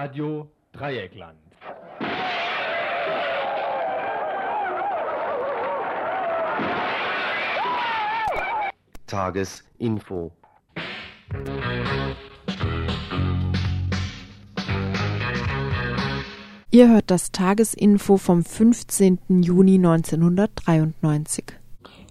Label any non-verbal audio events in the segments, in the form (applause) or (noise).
Radio Dreieckland. Tagesinfo. Ihr hört das Tagesinfo vom 15. Juni 1993.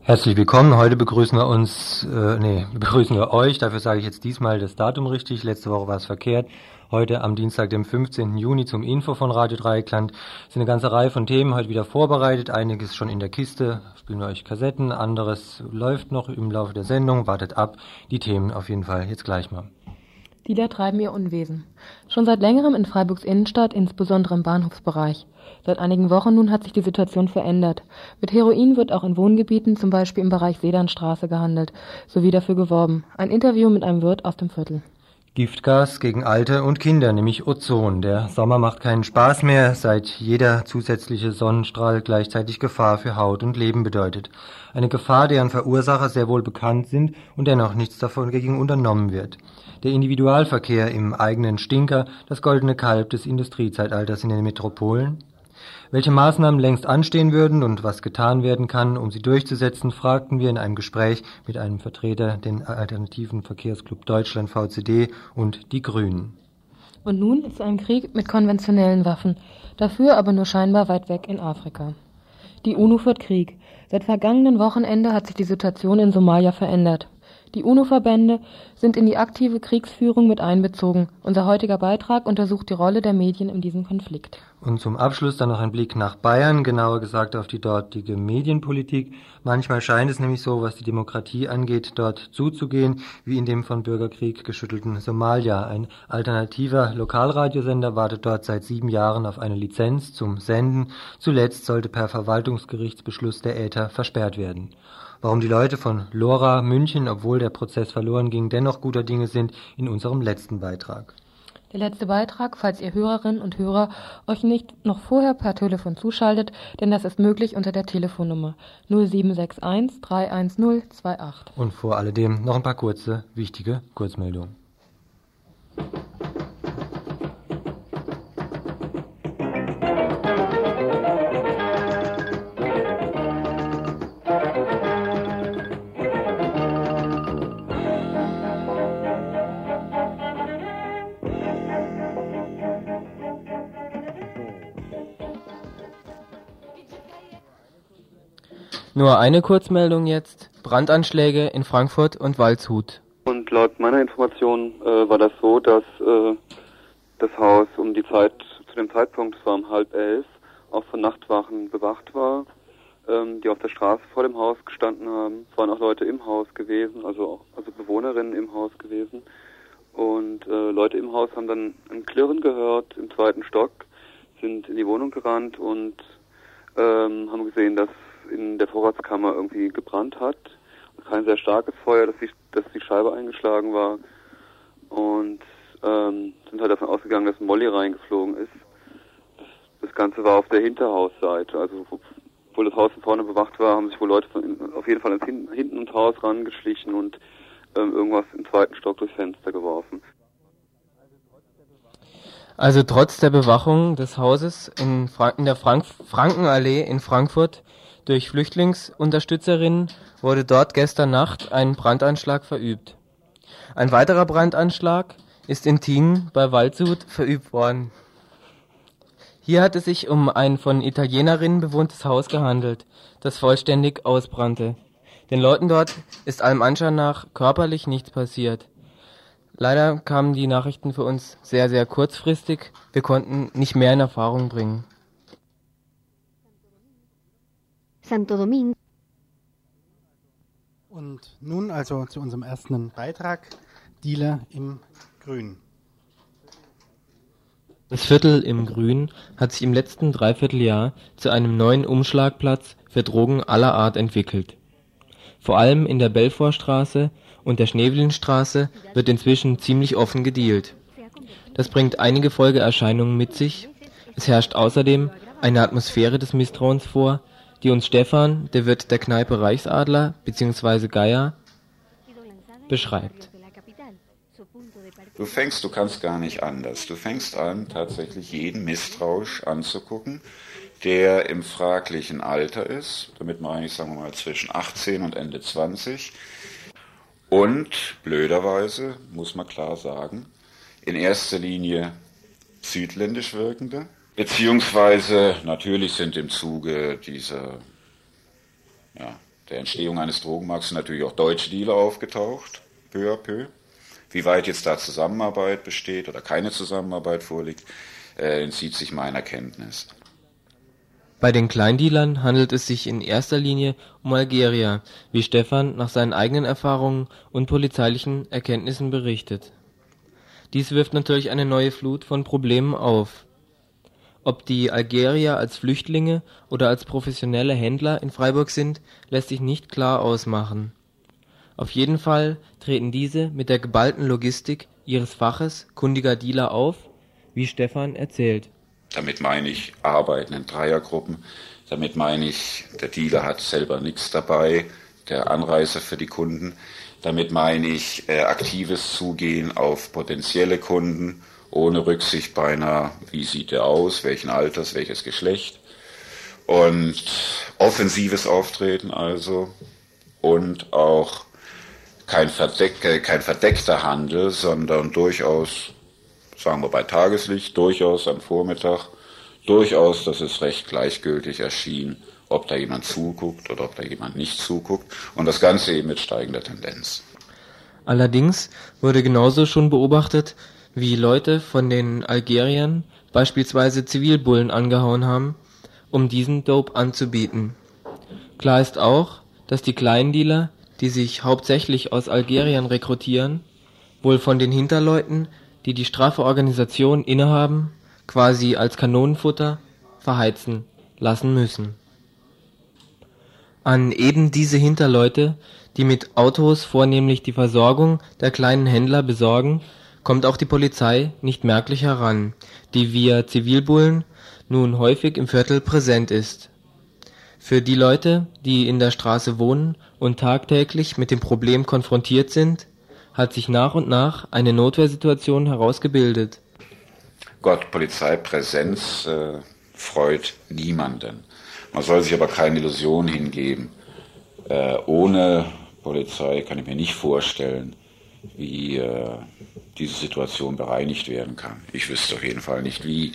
Herzlich willkommen. Heute begrüßen wir uns, äh, nee, begrüßen wir euch. Dafür sage ich jetzt diesmal das Datum richtig. Letzte Woche war es verkehrt. Heute am Dienstag, dem 15. Juni zum Info von Radio Dreieckland sind eine ganze Reihe von Themen heute wieder vorbereitet. Einiges schon in der Kiste, spielen wir euch Kassetten. Anderes läuft noch im Laufe der Sendung. Wartet ab. Die Themen auf jeden Fall jetzt gleich mal. Dealer treiben ihr Unwesen. Schon seit längerem in Freiburgs Innenstadt, insbesondere im Bahnhofsbereich. Seit einigen Wochen nun hat sich die Situation verändert. Mit Heroin wird auch in Wohngebieten, zum Beispiel im Bereich Sedanstraße, gehandelt, sowie dafür geworben. Ein Interview mit einem Wirt aus dem Viertel. Giftgas gegen Alte und Kinder, nämlich Ozon. Der Sommer macht keinen Spaß mehr, seit jeder zusätzliche Sonnenstrahl gleichzeitig Gefahr für Haut und Leben bedeutet. Eine Gefahr, deren Verursacher sehr wohl bekannt sind und dennoch nichts davon gegen unternommen wird. Der Individualverkehr im eigenen Stinker, das goldene Kalb des Industriezeitalters in den Metropolen? Welche Maßnahmen längst anstehen würden und was getan werden kann, um sie durchzusetzen, fragten wir in einem Gespräch mit einem Vertreter den Alternativen Verkehrsclub Deutschland VCD und die Grünen. Und nun zu einem Krieg mit konventionellen Waffen, dafür aber nur scheinbar weit weg in Afrika. Die UNO führt Krieg. Seit vergangenen Wochenende hat sich die Situation in Somalia verändert. Die UNO-Verbände sind in die aktive Kriegsführung mit einbezogen. Unser heutiger Beitrag untersucht die Rolle der Medien in diesem Konflikt. Und zum Abschluss dann noch ein Blick nach Bayern, genauer gesagt auf die dortige Medienpolitik. Manchmal scheint es nämlich so, was die Demokratie angeht, dort zuzugehen, wie in dem von Bürgerkrieg geschüttelten Somalia. Ein alternativer Lokalradiosender wartet dort seit sieben Jahren auf eine Lizenz zum Senden. Zuletzt sollte per Verwaltungsgerichtsbeschluss der Äther versperrt werden. Warum die Leute von Lora München, obwohl der Prozess verloren ging, dennoch guter Dinge sind, in unserem letzten Beitrag. Der letzte Beitrag, falls ihr Hörerinnen und Hörer euch nicht noch vorher per Telefon zuschaltet, denn das ist möglich unter der Telefonnummer 0761 310 28. Und vor alledem noch ein paar kurze, wichtige Kurzmeldungen. Nur eine Kurzmeldung jetzt. Brandanschläge in Frankfurt und Waldshut. Und laut meiner Information äh, war das so, dass äh, das Haus um die Zeit, zu dem Zeitpunkt, es war um halb elf, auch von Nachtwachen bewacht war, ähm, die auf der Straße vor dem Haus gestanden haben. Es waren auch Leute im Haus gewesen, also, also Bewohnerinnen im Haus gewesen. Und äh, Leute im Haus haben dann ein Klirren gehört im zweiten Stock, sind in die Wohnung gerannt und ähm, haben gesehen, dass in der Vorratskammer irgendwie gebrannt hat. Kein sehr starkes Feuer, dass die, dass die Scheibe eingeschlagen war. Und ähm, sind halt davon ausgegangen, dass Molly reingeflogen ist. Das, Ganze war auf der Hinterhausseite. Also obwohl das Haus von vorne bewacht war, haben sich wohl Leute von, auf jeden Fall ins Hin hinten ins Haus rangeschlichen und ähm, irgendwas im zweiten Stock durchs Fenster geworfen. Also trotz der Bewachung des Hauses in, Fra in der Frank Frankenallee in Frankfurt durch Flüchtlingsunterstützerinnen wurde dort gestern Nacht ein Brandanschlag verübt. Ein weiterer Brandanschlag ist in Tienen bei Waldshut verübt worden. Hier hat es sich um ein von Italienerinnen bewohntes Haus gehandelt, das vollständig ausbrannte. Den Leuten dort ist allem Anschein nach körperlich nichts passiert. Leider kamen die Nachrichten für uns sehr, sehr kurzfristig. Wir konnten nicht mehr in Erfahrung bringen. Santo Domingo. Und nun also zu unserem ersten Beitrag, Dealer im Grün. Das Viertel im Grün hat sich im letzten Dreivierteljahr zu einem neuen Umschlagplatz für Drogen aller Art entwickelt. Vor allem in der Belfortstraße und der Schneewelinstraße wird inzwischen ziemlich offen gedealt. Das bringt einige Folgeerscheinungen mit sich. Es herrscht außerdem eine Atmosphäre des Misstrauens vor, die uns Stefan, der Wirt der Kneipe Reichsadler bzw. Geier, beschreibt. Du fängst, du kannst gar nicht anders. Du fängst an, tatsächlich jeden misstrauisch anzugucken, der im fraglichen Alter ist. Damit meine ich, sagen wir mal, zwischen 18 und Ende 20. Und blöderweise, muss man klar sagen, in erster Linie südländisch wirkende, beziehungsweise natürlich sind im Zuge dieser, ja, der Entstehung eines Drogenmarkts natürlich auch deutsche Dealer aufgetaucht, peu à peu. Wie weit jetzt da Zusammenarbeit besteht oder keine Zusammenarbeit vorliegt, äh, entzieht sich meiner Kenntnis. Bei den Kleindealern handelt es sich in erster Linie um Algerier, wie Stefan nach seinen eigenen Erfahrungen und polizeilichen Erkenntnissen berichtet. Dies wirft natürlich eine neue Flut von Problemen auf. Ob die Algerier als Flüchtlinge oder als professionelle Händler in Freiburg sind, lässt sich nicht klar ausmachen. Auf jeden Fall treten diese mit der geballten Logistik ihres Faches kundiger Dealer auf, wie Stefan erzählt. Damit meine ich Arbeiten in Dreiergruppen, damit meine ich, der Dealer hat selber nichts dabei, der Anreiser für die Kunden, damit meine ich äh, aktives Zugehen auf potenzielle Kunden, ohne Rücksicht beinahe, wie sieht er aus, welchen Alters, welches Geschlecht. Und offensives Auftreten also und auch kein, Verdeck, kein verdeckter Handel, sondern durchaus, sagen wir bei Tageslicht, durchaus am Vormittag, durchaus, dass es recht gleichgültig erschien, ob da jemand zuguckt oder ob da jemand nicht zuguckt und das Ganze eben mit steigender Tendenz. Allerdings wurde genauso schon beobachtet, wie Leute von den Algeriern beispielsweise Zivilbullen angehauen haben, um diesen Dope anzubieten. Klar ist auch, dass die Kleindealer die sich hauptsächlich aus Algerien rekrutieren, wohl von den Hinterleuten, die die straffe Organisation innehaben, quasi als Kanonenfutter verheizen lassen müssen. An eben diese Hinterleute, die mit Autos vornehmlich die Versorgung der kleinen Händler besorgen, kommt auch die Polizei nicht merklich heran, die via Zivilbullen nun häufig im Viertel präsent ist für die Leute, die in der Straße wohnen und tagtäglich mit dem Problem konfrontiert sind, hat sich nach und nach eine Notwehrsituation herausgebildet. Gott, Polizeipräsenz äh, freut niemanden. Man soll sich aber keine Illusion hingeben. Äh, ohne Polizei kann ich mir nicht vorstellen, wie äh, diese Situation bereinigt werden kann. Ich wüsste auf jeden Fall nicht wie.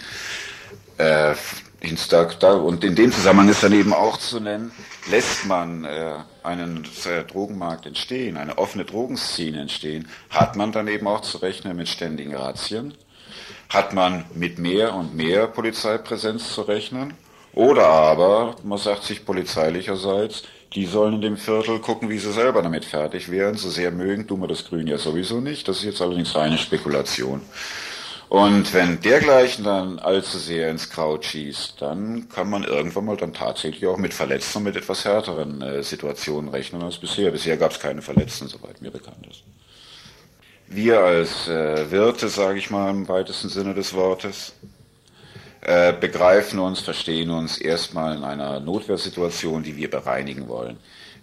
Äh, und in dem Zusammenhang ist dann eben auch zu nennen, lässt man äh, einen äh, Drogenmarkt entstehen, eine offene Drogenszene entstehen, hat man dann eben auch zu rechnen mit ständigen Razzien, hat man mit mehr und mehr Polizeipräsenz zu rechnen, oder aber man sagt sich polizeilicherseits, die sollen in dem Viertel gucken, wie sie selber damit fertig wären. So sehr mögen tun wir das Grün ja sowieso nicht. Das ist jetzt allerdings reine Spekulation. Und wenn dergleichen dann allzu sehr ins Kraut schießt, dann kann man irgendwann mal dann tatsächlich auch mit Verletzten und mit etwas härteren äh, Situationen rechnen als bisher. Bisher gab es keine Verletzten, soweit mir bekannt ist. Wir als äh, Wirte, sage ich mal im weitesten Sinne des Wortes, äh, begreifen uns, verstehen uns erstmal in einer Notwehrsituation, die wir bereinigen wollen.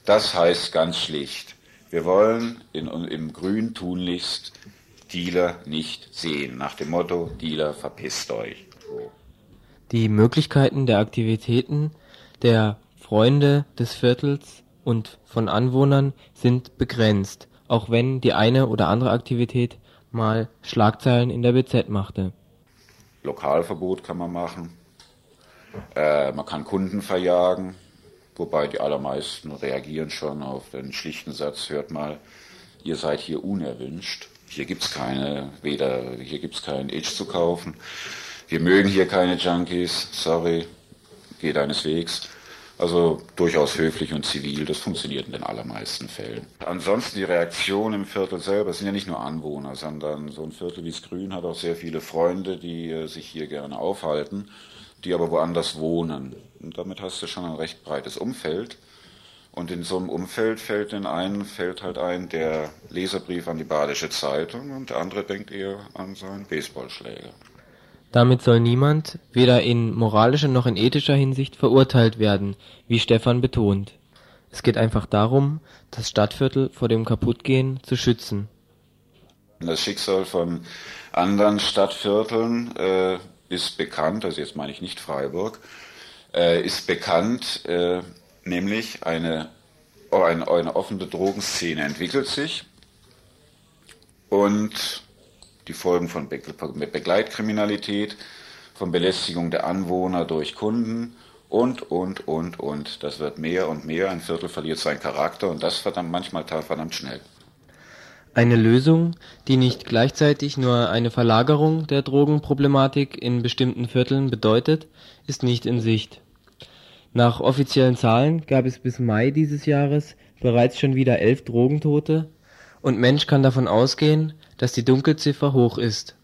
Das heißt ganz schlicht, wir wollen in, im Grün tunlichst Dealer nicht sehen. Nach dem Motto, Dealer, verpisst euch. Die Möglichkeiten der Aktivitäten der Freunde des Viertels und von Anwohnern sind begrenzt, auch wenn die eine oder andere Aktivität mal Schlagzeilen in der BZ machte. Lokalverbot kann man machen. Äh, man kann Kunden verjagen, wobei die allermeisten reagieren schon auf den schlichten Satz, hört mal, ihr seid hier unerwünscht. Hier gibt's keine, weder, hier gibt's keinen Itch zu kaufen. Wir mögen hier keine Junkies, sorry, geh deines Wegs. Also durchaus höflich und zivil, das funktioniert in den allermeisten Fällen. Ansonsten die Reaktion im Viertel selber sind ja nicht nur Anwohner, sondern so ein Viertel wie Grün hat auch sehr viele Freunde, die äh, sich hier gerne aufhalten, die aber woanders wohnen. Und damit hast du schon ein recht breites Umfeld. Und in so einem Umfeld fällt den einen fällt halt ein der Leserbrief an die Badische Zeitung und der andere denkt eher an seinen Baseballschläger. Damit soll niemand, weder in moralischer noch in ethischer Hinsicht, verurteilt werden, wie Stefan betont. Es geht einfach darum, das Stadtviertel vor dem Kaputtgehen zu schützen. Das Schicksal von anderen Stadtvierteln äh, ist bekannt, also jetzt meine ich nicht Freiburg, äh, ist bekannt, äh, nämlich eine, eine, eine offene Drogenszene entwickelt sich und die Folgen von Be Begleitkriminalität, von Belästigung der Anwohner durch Kunden und, und, und, und. Das wird mehr und mehr. Ein Viertel verliert seinen Charakter und das verdammt manchmal verdammt schnell. Eine Lösung, die nicht gleichzeitig nur eine Verlagerung der Drogenproblematik in bestimmten Vierteln bedeutet, ist nicht in Sicht. Nach offiziellen Zahlen gab es bis Mai dieses Jahres bereits schon wieder elf Drogentote und Mensch kann davon ausgehen, dass die Dunkelziffer hoch ist.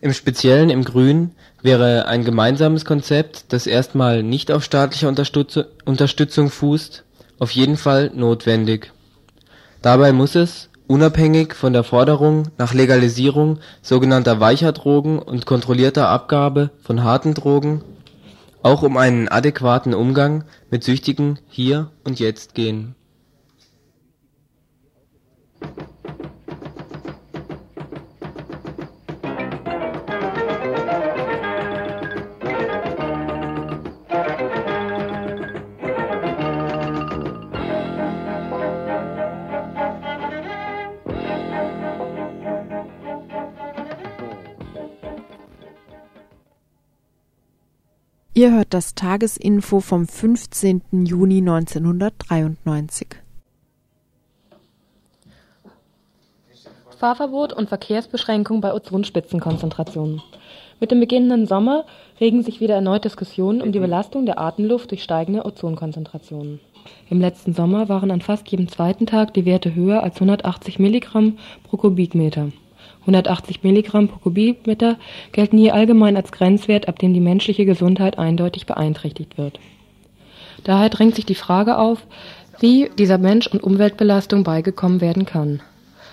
Im Speziellen im Grün wäre ein gemeinsames Konzept, das erstmal nicht auf staatlicher Unterstützung fußt, auf jeden Fall notwendig. Dabei muss es, unabhängig von der Forderung nach Legalisierung sogenannter weicher Drogen und kontrollierter Abgabe von harten Drogen, auch um einen adäquaten Umgang mit Süchtigen hier und jetzt gehen Ihr hört das Tagesinfo vom 15. Juni 1993. Fahrverbot und Verkehrsbeschränkung bei Ozonspitzenkonzentrationen. Mit dem beginnenden Sommer regen sich wieder erneut Diskussionen um die Belastung der Atemluft durch steigende Ozonkonzentrationen. Im letzten Sommer waren an fast jedem zweiten Tag die Werte höher als 180 Milligramm pro Kubikmeter. 180 Milligramm pro Kubikmeter gelten hier allgemein als Grenzwert, ab dem die menschliche Gesundheit eindeutig beeinträchtigt wird. Daher drängt sich die Frage auf, wie dieser Mensch- und Umweltbelastung beigekommen werden kann.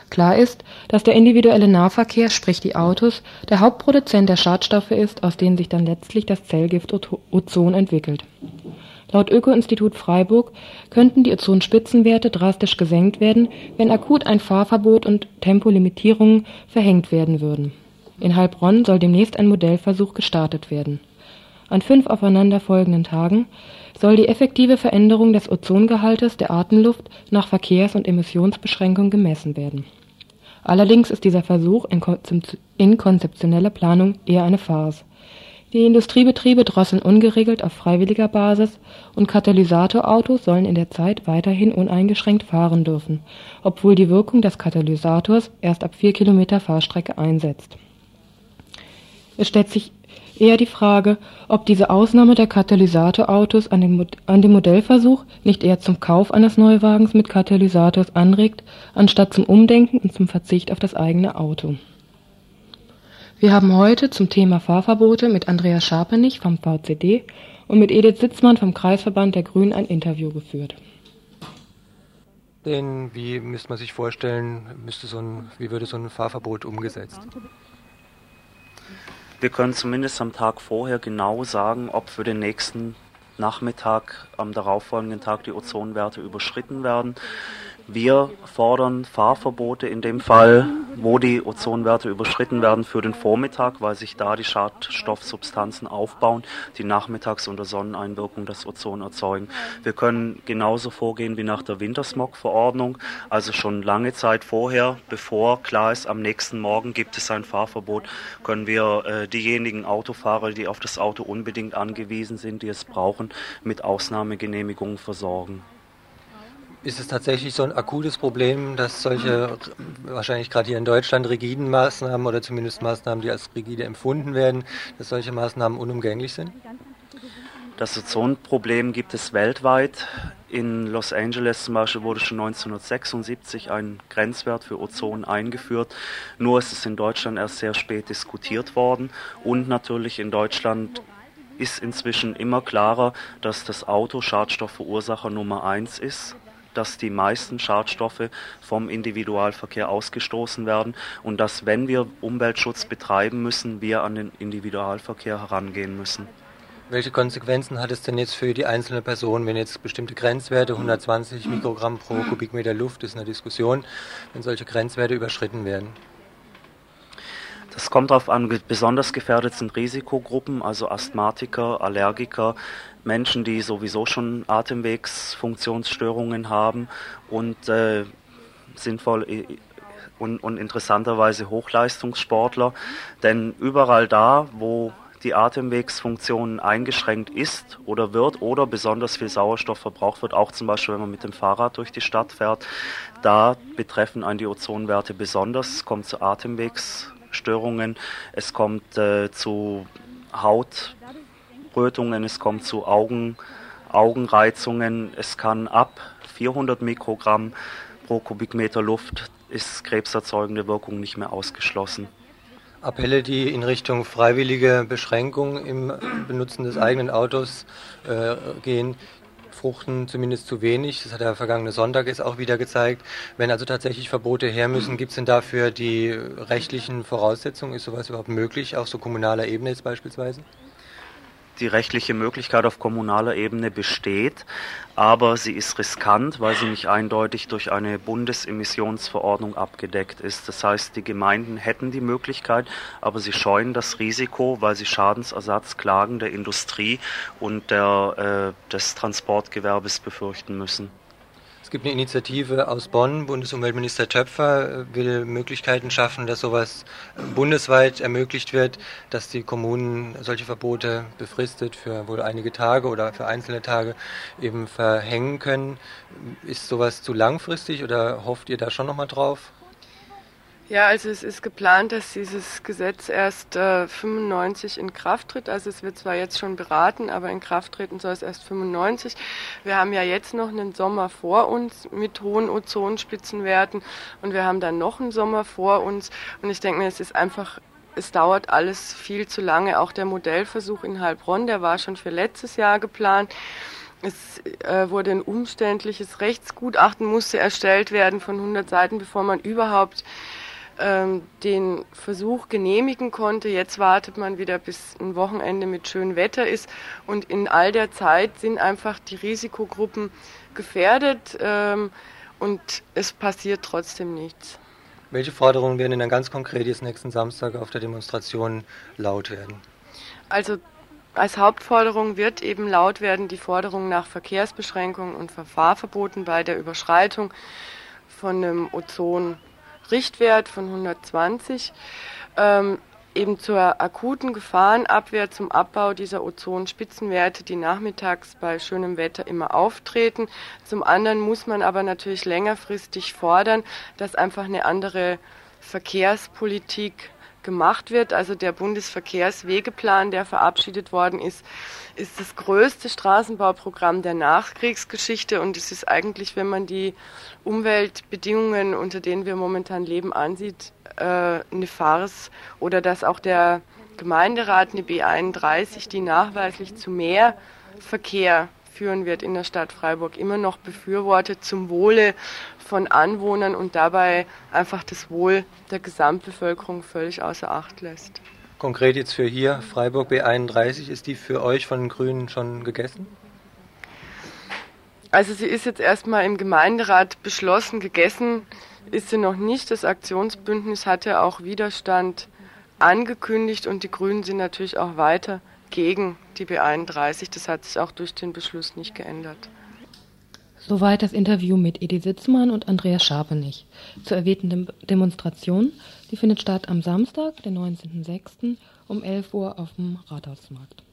Klar ist, dass der individuelle Nahverkehr, sprich die Autos, der Hauptproduzent der Schadstoffe ist, aus denen sich dann letztlich das Zellgift Ozon entwickelt. Laut Öko-Institut Freiburg könnten die Ozonspitzenwerte drastisch gesenkt werden, wenn akut ein Fahrverbot und Tempolimitierungen verhängt werden würden. In Heilbronn soll demnächst ein Modellversuch gestartet werden. An fünf aufeinanderfolgenden Tagen soll die effektive Veränderung des Ozongehaltes der Atemluft nach Verkehrs- und Emissionsbeschränkung gemessen werden. Allerdings ist dieser Versuch in konzeptioneller Planung eher eine Farce. Die Industriebetriebe drosseln ungeregelt auf freiwilliger Basis und Katalysatorautos sollen in der Zeit weiterhin uneingeschränkt fahren dürfen, obwohl die Wirkung des Katalysators erst ab vier Kilometer Fahrstrecke einsetzt. Es stellt sich eher die Frage, ob diese Ausnahme der Katalysatorautos an dem, an dem Modellversuch nicht eher zum Kauf eines Neuwagens mit Katalysators anregt, anstatt zum Umdenken und zum Verzicht auf das eigene Auto. Wir haben heute zum Thema Fahrverbote mit Andreas Scharpenich vom VCD und mit Edith Sitzmann vom Kreisverband der Grünen ein Interview geführt. Denn wie müsste man sich vorstellen, müsste so ein, wie würde so ein Fahrverbot umgesetzt? Wir können zumindest am Tag vorher genau sagen, ob für den nächsten Nachmittag am darauffolgenden Tag die Ozonwerte überschritten werden. Wir fordern Fahrverbote in dem Fall, wo die Ozonwerte überschritten werden für den Vormittag, weil sich da die Schadstoffsubstanzen aufbauen, die nachmittags unter Sonneneinwirkung das Ozon erzeugen. Wir können genauso vorgehen wie nach der Wintersmog-Verordnung, also schon lange Zeit vorher, bevor klar ist, am nächsten Morgen gibt es ein Fahrverbot, können wir äh, diejenigen Autofahrer, die auf das Auto unbedingt angewiesen sind, die es brauchen, mit Ausnahmegenehmigungen versorgen. Ist es tatsächlich so ein akutes Problem, dass solche, wahrscheinlich gerade hier in Deutschland, rigiden Maßnahmen oder zumindest Maßnahmen, die als rigide empfunden werden, dass solche Maßnahmen unumgänglich sind? Das Ozonproblem gibt es weltweit. In Los Angeles zum Beispiel wurde schon 1976 ein Grenzwert für Ozon eingeführt. Nur ist es in Deutschland erst sehr spät diskutiert worden. Und natürlich in Deutschland ist inzwischen immer klarer, dass das Auto Schadstoffverursacher Nummer eins ist dass die meisten Schadstoffe vom Individualverkehr ausgestoßen werden und dass, wenn wir Umweltschutz betreiben müssen, wir an den Individualverkehr herangehen müssen. Welche Konsequenzen hat es denn jetzt für die einzelne Person, wenn jetzt bestimmte Grenzwerte, 120 Mikrogramm pro Kubikmeter Luft ist eine Diskussion, wenn solche Grenzwerte überschritten werden? Das kommt darauf an, besonders gefährdet sind Risikogruppen, also Asthmatiker, Allergiker, Menschen, die sowieso schon Atemwegsfunktionsstörungen haben und äh, sinnvoll und, und interessanterweise Hochleistungssportler. Denn überall da, wo die Atemwegsfunktion eingeschränkt ist oder wird oder besonders viel Sauerstoff verbraucht wird, auch zum Beispiel wenn man mit dem Fahrrad durch die Stadt fährt, da betreffen einen die Ozonwerte besonders. Es kommt zu Atemwegsstörungen, es kommt äh, zu Hautrötungen, es kommt zu Augen, Augenreizungen, es kann ab 400 Mikrogramm pro Kubikmeter Luft ist krebserzeugende Wirkung nicht mehr ausgeschlossen. Appelle, die in Richtung freiwillige Beschränkung im Benutzen des eigenen Autos äh, gehen, fruchten zumindest zu wenig. Das hat der vergangene Sonntag jetzt auch wieder gezeigt. Wenn also tatsächlich Verbote her müssen, gibt es denn dafür die rechtlichen Voraussetzungen? Ist sowas überhaupt möglich, auf so kommunaler Ebene jetzt beispielsweise? Die rechtliche Möglichkeit auf kommunaler Ebene besteht, aber sie ist riskant, weil sie nicht eindeutig durch eine Bundesemissionsverordnung abgedeckt ist. Das heißt, die Gemeinden hätten die Möglichkeit, aber sie scheuen das Risiko, weil sie Schadensersatzklagen der Industrie und der, äh, des Transportgewerbes befürchten müssen. Es gibt eine Initiative aus Bonn. Bundesumweltminister Töpfer will Möglichkeiten schaffen, dass sowas bundesweit ermöglicht wird, dass die Kommunen solche Verbote befristet für wohl einige Tage oder für einzelne Tage eben verhängen können. Ist sowas zu langfristig oder hofft ihr da schon nochmal drauf? Ja, also es ist geplant, dass dieses Gesetz erst äh, 95 in Kraft tritt. Also es wird zwar jetzt schon beraten, aber in Kraft treten soll es erst 95. Wir haben ja jetzt noch einen Sommer vor uns mit hohen Ozonspitzenwerten und wir haben dann noch einen Sommer vor uns. Und ich denke mir, es ist einfach es dauert alles viel zu lange. Auch der Modellversuch in Heilbronn, der war schon für letztes Jahr geplant. Es äh, wurde ein umständliches Rechtsgutachten, musste erstellt werden von 100 Seiten, bevor man überhaupt ähm, den Versuch genehmigen konnte. Jetzt wartet man wieder, bis ein Wochenende mit schönem Wetter ist. Und in all der Zeit sind einfach die Risikogruppen gefährdet ähm, und es passiert trotzdem nichts. Welche Forderungen werden denn dann ganz konkret jetzt nächsten Samstag auf der Demonstration laut werden? Also als Hauptforderung wird eben laut werden die Forderung nach Verkehrsbeschränkungen und Fahrverboten bei der Überschreitung von einem Ozon Richtwert von 120 ähm, eben zur akuten Gefahrenabwehr zum Abbau dieser Ozonspitzenwerte, die nachmittags bei schönem Wetter immer auftreten. Zum anderen muss man aber natürlich längerfristig fordern, dass einfach eine andere Verkehrspolitik gemacht wird. Also der Bundesverkehrswegeplan, der verabschiedet worden ist, ist das größte Straßenbauprogramm der Nachkriegsgeschichte und es ist eigentlich, wenn man die Umweltbedingungen, unter denen wir momentan leben, ansieht, äh, eine Farce oder dass auch der Gemeinderat eine B31, die nachweislich zu mehr Verkehr führen wird in der Stadt Freiburg, immer noch befürwortet zum Wohle von Anwohnern und dabei einfach das Wohl der Gesamtbevölkerung völlig außer Acht lässt. Konkret jetzt für hier, Freiburg B31, ist die für euch von den Grünen schon gegessen? Also sie ist jetzt erstmal im Gemeinderat beschlossen, gegessen ist sie noch nicht. Das Aktionsbündnis hatte auch Widerstand angekündigt und die Grünen sind natürlich auch weiter gegen die B31. Das hat sich auch durch den Beschluss nicht geändert. Soweit das Interview mit Edi Sitzmann und Andreas Scharpenich zur erwähnten Demonstration. Die findet statt am Samstag, den 19.06. um 11 Uhr auf dem Rathausmarkt.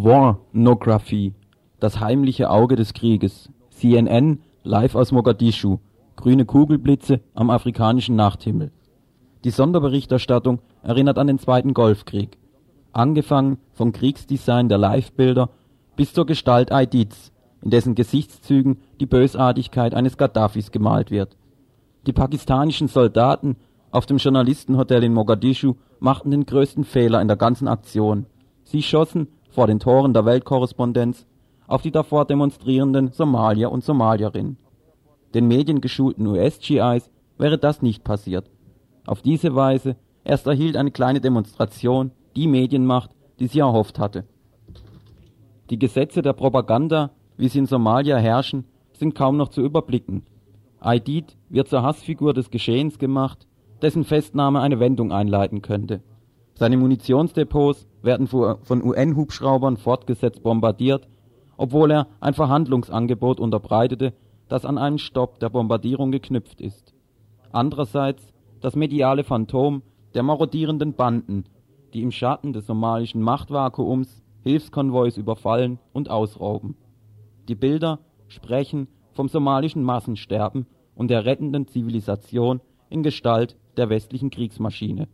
Pornography Das heimliche Auge des Krieges CNN live aus Mogadischu Grüne Kugelblitze am afrikanischen Nachthimmel Die Sonderberichterstattung erinnert an den Zweiten Golfkrieg. Angefangen vom Kriegsdesign der Livebilder bis zur Gestalt Aidids, in dessen Gesichtszügen die Bösartigkeit eines Gaddafis gemalt wird. Die pakistanischen Soldaten auf dem Journalistenhotel in Mogadischu machten den größten Fehler in der ganzen Aktion. Sie schossen vor den Toren der Weltkorrespondenz auf die davor demonstrierenden Somalier und Somalierinnen. Den mediengeschulten US-GIs wäre das nicht passiert. Auf diese Weise erst erhielt eine kleine Demonstration die Medienmacht, die sie erhofft hatte. Die Gesetze der Propaganda, wie sie in Somalia herrschen, sind kaum noch zu überblicken. Aidid wird zur Hassfigur des Geschehens gemacht, dessen Festnahme eine Wendung einleiten könnte. Seine Munitionsdepots werden von UN-Hubschraubern fortgesetzt bombardiert, obwohl er ein Verhandlungsangebot unterbreitete, das an einen Stopp der Bombardierung geknüpft ist. Andererseits das mediale Phantom der marodierenden Banden, die im Schatten des somalischen Machtvakuums Hilfskonvois überfallen und ausrauben. Die Bilder sprechen vom somalischen Massensterben und der rettenden Zivilisation in Gestalt der westlichen Kriegsmaschine.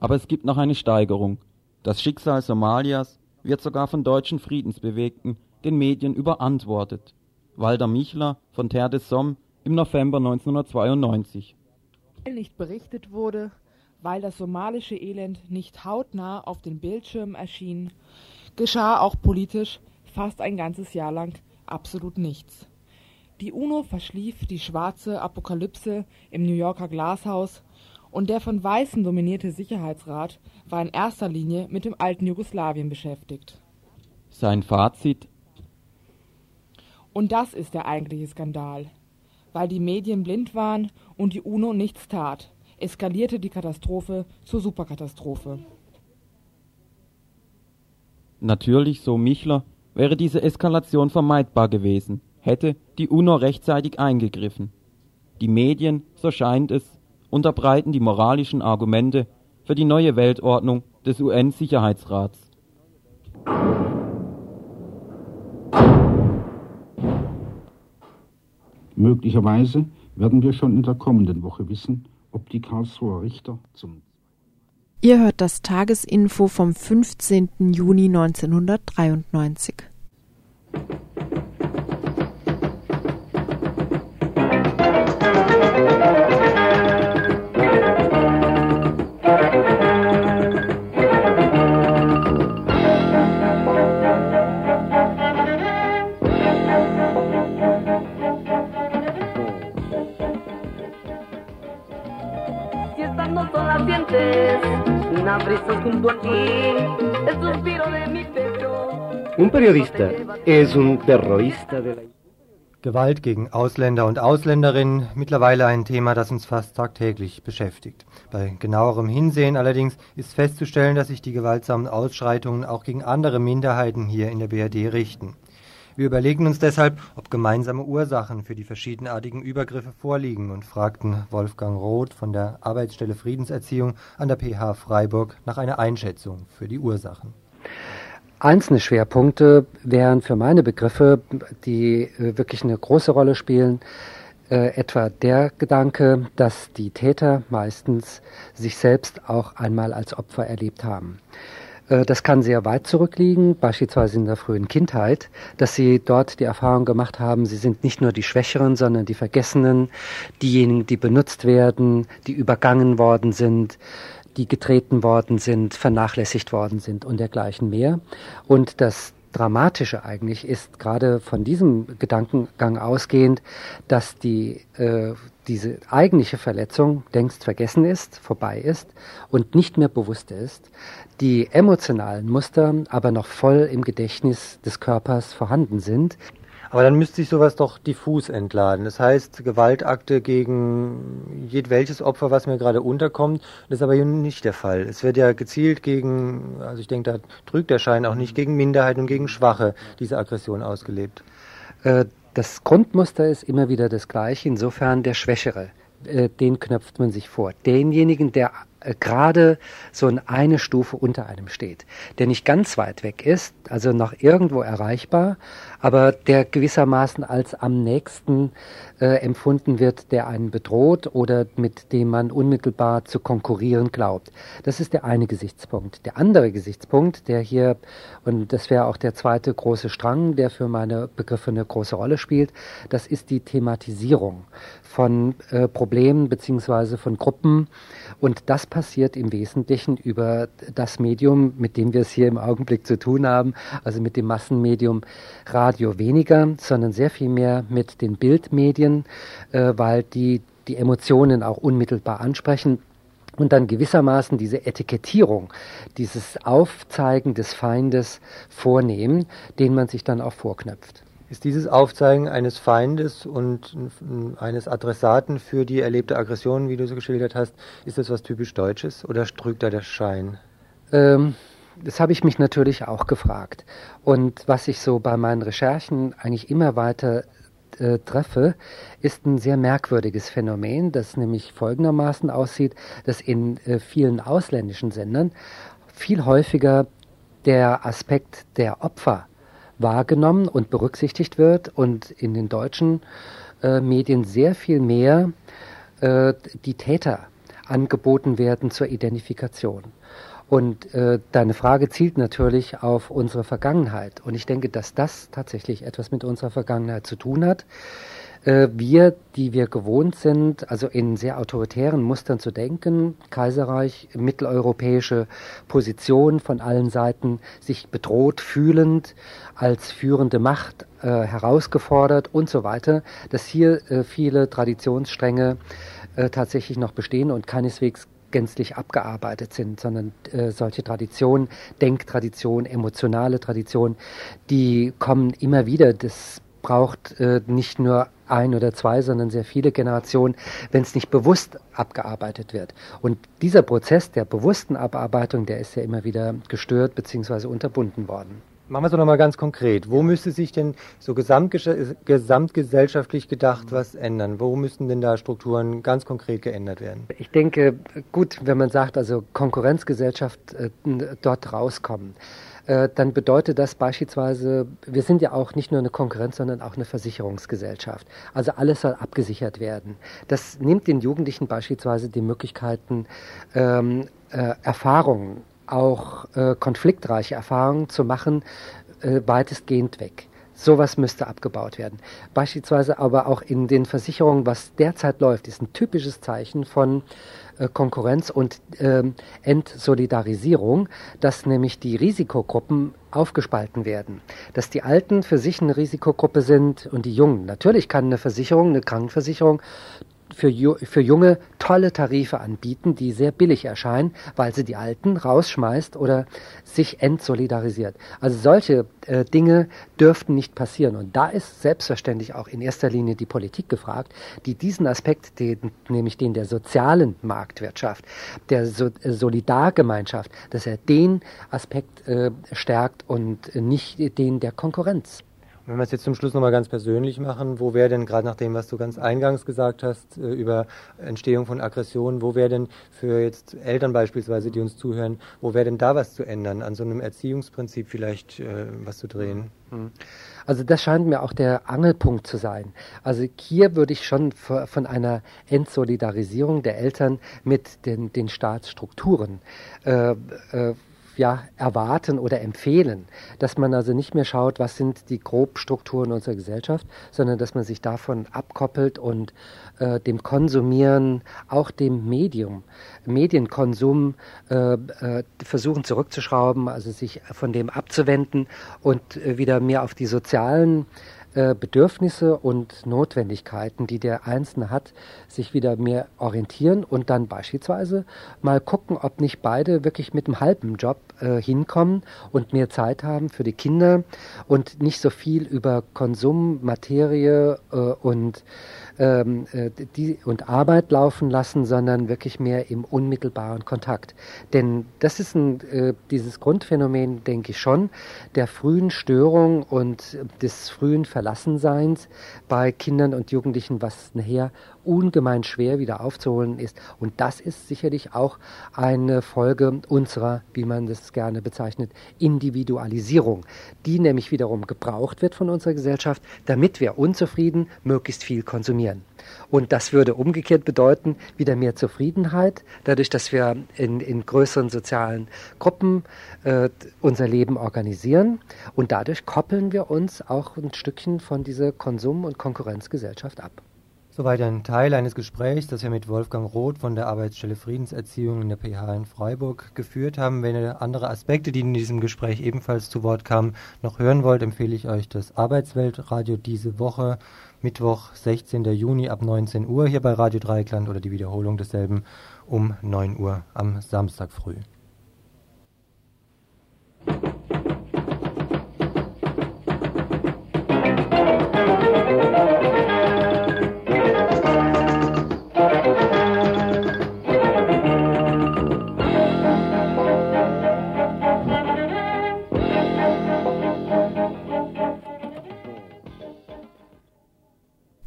Aber es gibt noch eine Steigerung. Das Schicksal Somalias wird sogar von deutschen Friedensbewegten den Medien überantwortet. Walter Michler von Terre des Somme im November 1992. Nicht berichtet wurde, weil das somalische Elend nicht hautnah auf den Bildschirmen erschien, geschah auch politisch fast ein ganzes Jahr lang absolut nichts. Die UNO verschlief die schwarze Apokalypse im New Yorker Glashaus und der von Weißen dominierte Sicherheitsrat war in erster Linie mit dem alten Jugoslawien beschäftigt. Sein Fazit Und das ist der eigentliche Skandal. Weil die Medien blind waren und die UNO nichts tat, eskalierte die Katastrophe zur Superkatastrophe. Natürlich, so Michler, wäre diese Eskalation vermeidbar gewesen, hätte die UNO rechtzeitig eingegriffen. Die Medien, so scheint es, unterbreiten die moralischen Argumente für die neue Weltordnung des UN-Sicherheitsrats. Möglicherweise werden wir schon in der kommenden Woche wissen, ob die Karlsruher Richter zum Ihr hört das Tagesinfo vom 15. Juni 1993. periodista es un terrorista de la Gewalt gegen Ausländer und Ausländerinnen, mittlerweile ein Thema, das uns fast tagtäglich beschäftigt. Bei genauerem Hinsehen allerdings ist festzustellen, dass sich die gewaltsamen Ausschreitungen auch gegen andere Minderheiten hier in der BRD richten. Wir überlegen uns deshalb, ob gemeinsame Ursachen für die verschiedenartigen Übergriffe vorliegen und fragten Wolfgang Roth von der Arbeitsstelle Friedenserziehung an der PH Freiburg nach einer Einschätzung für die Ursachen. Einzelne Schwerpunkte wären für meine Begriffe, die äh, wirklich eine große Rolle spielen, äh, etwa der Gedanke, dass die Täter meistens sich selbst auch einmal als Opfer erlebt haben. Äh, das kann sehr weit zurückliegen, beispielsweise in der frühen Kindheit, dass sie dort die Erfahrung gemacht haben, sie sind nicht nur die Schwächeren, sondern die Vergessenen, diejenigen, die benutzt werden, die übergangen worden sind, die getreten worden sind, vernachlässigt worden sind und dergleichen mehr. Und das Dramatische eigentlich ist gerade von diesem Gedankengang ausgehend, dass die, äh, diese eigentliche Verletzung längst vergessen ist, vorbei ist und nicht mehr bewusst ist, die emotionalen Muster aber noch voll im Gedächtnis des Körpers vorhanden sind. Aber dann müsste sich sowas doch diffus entladen. Das heißt, Gewaltakte gegen jedwelches Opfer, was mir gerade unterkommt, das ist aber hier nicht der Fall. Es wird ja gezielt gegen, also ich denke, da trügt der Schein auch nicht, gegen Minderheiten und gegen Schwache diese Aggression ausgelebt. Äh, das Grundmuster ist immer wieder das gleiche, insofern der Schwächere. Äh, den knöpft man sich vor. Denjenigen, der äh, gerade so in eine Stufe unter einem steht, der nicht ganz weit weg ist, also noch irgendwo erreichbar, aber der gewissermaßen als am nächsten äh, empfunden wird, der einen bedroht oder mit dem man unmittelbar zu konkurrieren glaubt. Das ist der eine Gesichtspunkt. Der andere Gesichtspunkt, der hier, und das wäre auch der zweite große Strang, der für meine Begriffe eine große Rolle spielt, das ist die Thematisierung von äh, Problemen beziehungsweise von Gruppen. Und das passiert im Wesentlichen über das Medium, mit dem wir es hier im Augenblick zu tun haben, also mit dem Massenmedium Radio weniger, sondern sehr viel mehr mit den Bildmedien, äh, weil die die Emotionen auch unmittelbar ansprechen und dann gewissermaßen diese Etikettierung, dieses Aufzeigen des Feindes vornehmen, den man sich dann auch vorknöpft. Ist dieses Aufzeigen eines Feindes und eines Adressaten für die erlebte Aggression, wie du so geschildert hast, ist das was typisch Deutsches oder trügt da der Schein? Ähm, das habe ich mich natürlich auch gefragt. Und was ich so bei meinen Recherchen eigentlich immer weiter äh, treffe, ist ein sehr merkwürdiges Phänomen, das nämlich folgendermaßen aussieht, dass in äh, vielen ausländischen Sendern viel häufiger der Aspekt der Opfer wahrgenommen und berücksichtigt wird und in den deutschen äh, Medien sehr viel mehr äh, die Täter angeboten werden zur Identifikation. Und äh, deine Frage zielt natürlich auf unsere Vergangenheit. Und ich denke, dass das tatsächlich etwas mit unserer Vergangenheit zu tun hat. Äh, wir, die wir gewohnt sind, also in sehr autoritären Mustern zu denken, Kaiserreich, mitteleuropäische Position von allen Seiten, sich bedroht fühlend, als führende Macht äh, herausgefordert und so weiter, dass hier äh, viele Traditionsstränge äh, tatsächlich noch bestehen und keineswegs gänzlich abgearbeitet sind, sondern äh, solche Traditionen, Denktraditionen, emotionale Traditionen, die kommen immer wieder. Das braucht äh, nicht nur ein oder zwei, sondern sehr viele Generationen, wenn es nicht bewusst abgearbeitet wird. Und dieser Prozess der bewussten Abarbeitung, der ist ja immer wieder gestört bzw. unterbunden worden. Machen wir es doch nochmal ganz konkret. Wo müsste sich denn so gesamtgesellschaftlich gedacht was ändern? Wo müssten denn da Strukturen ganz konkret geändert werden? Ich denke, gut, wenn man sagt, also Konkurrenzgesellschaft äh, dort rauskommen. Äh, dann bedeutet das beispielsweise, wir sind ja auch nicht nur eine Konkurrenz, sondern auch eine Versicherungsgesellschaft. Also alles soll abgesichert werden. Das nimmt den Jugendlichen beispielsweise die Möglichkeiten, ähm, äh, Erfahrungen, auch äh, konfliktreiche Erfahrungen zu machen, äh, weitestgehend weg. Sowas müsste abgebaut werden. Beispielsweise aber auch in den Versicherungen, was derzeit läuft, ist ein typisches Zeichen von Konkurrenz und ähm, Entsolidarisierung, dass nämlich die Risikogruppen aufgespalten werden. Dass die Alten für sich eine Risikogruppe sind und die Jungen. Natürlich kann eine Versicherung, eine Krankenversicherung für, für Junge tolle Tarife anbieten, die sehr billig erscheinen, weil sie die Alten rausschmeißt oder sich entsolidarisiert. Also solche äh, Dinge dürften nicht passieren. Und da ist selbstverständlich auch in erster Linie die Politik gefragt, die diesen Aspekt, den, nämlich den der sozialen Marktwirtschaft, der so äh, Solidargemeinschaft, dass er den Aspekt äh, stärkt und nicht den der Konkurrenz. Wenn wir es jetzt zum Schluss nochmal ganz persönlich machen, wo wäre denn gerade nach dem, was du ganz eingangs gesagt hast, äh, über Entstehung von Aggressionen, wo wäre denn für jetzt Eltern beispielsweise, die uns zuhören, wo wäre denn da was zu ändern, an so einem Erziehungsprinzip vielleicht äh, was zu drehen? Hm. Also das scheint mir auch der Angelpunkt zu sein. Also hier würde ich schon von einer Entsolidarisierung der Eltern mit den, den Staatsstrukturen äh, äh, ja, erwarten oder empfehlen, dass man also nicht mehr schaut, was sind die Grobstrukturen unserer Gesellschaft, sondern dass man sich davon abkoppelt und äh, dem Konsumieren, auch dem Medium, Medienkonsum äh, äh, versuchen zurückzuschrauben, also sich von dem abzuwenden und äh, wieder mehr auf die sozialen äh, Bedürfnisse und Notwendigkeiten, die der Einzelne hat, sich wieder mehr orientieren und dann beispielsweise mal gucken, ob nicht beide wirklich mit einem halben Job äh, hinkommen und mehr Zeit haben für die Kinder und nicht so viel über Konsum, Materie äh, und ähm, äh, die, und Arbeit laufen lassen, sondern wirklich mehr im unmittelbaren Kontakt. Denn das ist ein, äh, dieses Grundphänomen, denke ich schon, der frühen Störung und des frühen Ver Verlassenseins bei Kindern und Jugendlichen, was nachher ungemein schwer wieder aufzuholen ist. Und das ist sicherlich auch eine Folge unserer, wie man das gerne bezeichnet, Individualisierung, die nämlich wiederum gebraucht wird von unserer Gesellschaft, damit wir unzufrieden möglichst viel konsumieren. Und das würde umgekehrt bedeuten, wieder mehr Zufriedenheit, dadurch, dass wir in, in größeren sozialen Gruppen äh, unser Leben organisieren. Und dadurch koppeln wir uns auch ein Stückchen von dieser Konsum- und Konkurrenzgesellschaft ab. Soweit ein Teil eines Gesprächs, das wir mit Wolfgang Roth von der Arbeitsstelle Friedenserziehung in der PH in Freiburg geführt haben. Wenn ihr andere Aspekte, die in diesem Gespräch ebenfalls zu Wort kamen, noch hören wollt, empfehle ich euch das Arbeitsweltradio diese Woche, Mittwoch, 16. Juni ab 19 Uhr hier bei Radio Dreikland oder die Wiederholung desselben um 9 Uhr am Samstag früh.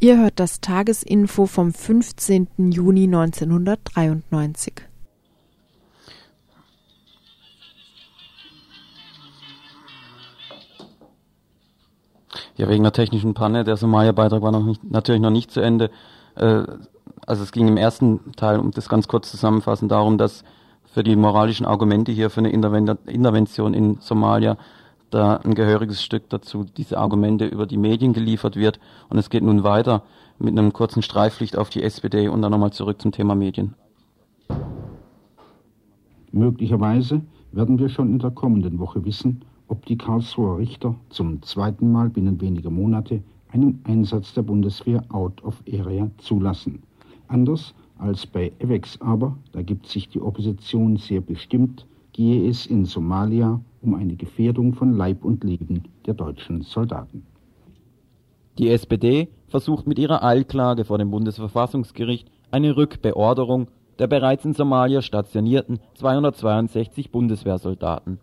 Ihr hört das Tagesinfo vom 15. Juni 1993. Ja, wegen der technischen Panne. Der Somalia-Beitrag war noch nicht, natürlich noch nicht zu Ende. Äh, also es ging im ersten Teil, um das ganz kurz zusammenfassen, darum, dass für die moralischen Argumente hier für eine Intervention in Somalia da ein gehöriges Stück dazu, diese Argumente über die Medien geliefert wird. Und es geht nun weiter mit einem kurzen Streiflicht auf die SPD und dann nochmal zurück zum Thema Medien. Möglicherweise werden wir schon in der kommenden Woche wissen, ob die Karlsruher Richter zum zweiten Mal binnen weniger Monate einen Einsatz der Bundeswehr out of area zulassen. Anders als bei EVEX aber, da gibt sich die Opposition sehr bestimmt, gehe es in Somalia um eine Gefährdung von Leib und Leben der deutschen Soldaten. Die SPD versucht mit ihrer Eilklage vor dem Bundesverfassungsgericht eine Rückbeorderung der bereits in Somalia stationierten 262 Bundeswehrsoldaten.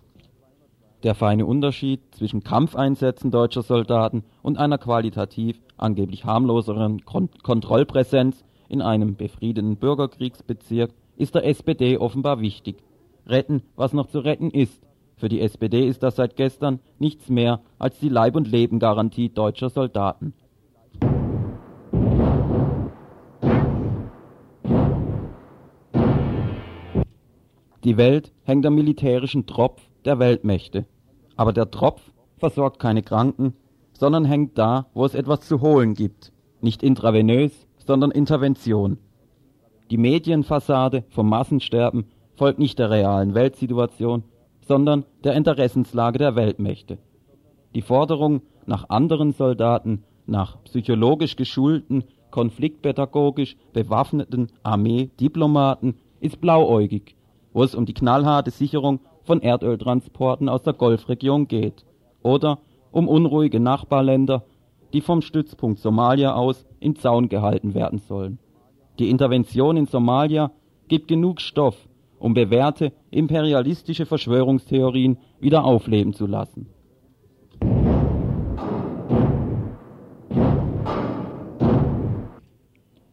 Der feine Unterschied zwischen Kampfeinsätzen deutscher Soldaten und einer qualitativ angeblich harmloseren Kont Kontrollpräsenz in einem befriedeten Bürgerkriegsbezirk ist der SPD offenbar wichtig. Retten, was noch zu retten ist, für die SPD ist das seit gestern nichts mehr als die Leib- und Lebengarantie deutscher Soldaten. Die Welt hängt am militärischen Tropf der Weltmächte. Aber der Tropf versorgt keine Kranken, sondern hängt da, wo es etwas zu holen gibt. Nicht intravenös, sondern Intervention. Die Medienfassade vom Massensterben folgt nicht der realen Weltsituation, sondern der Interessenslage der Weltmächte. Die Forderung nach anderen Soldaten, nach psychologisch geschulten, konfliktpädagogisch bewaffneten Armeediplomaten ist blauäugig, wo es um die knallharte Sicherung von Erdöltransporten aus der Golfregion geht oder um unruhige Nachbarländer, die vom Stützpunkt Somalia aus im Zaun gehalten werden sollen. Die Intervention in Somalia gibt genug Stoff um bewährte imperialistische Verschwörungstheorien wieder aufleben zu lassen.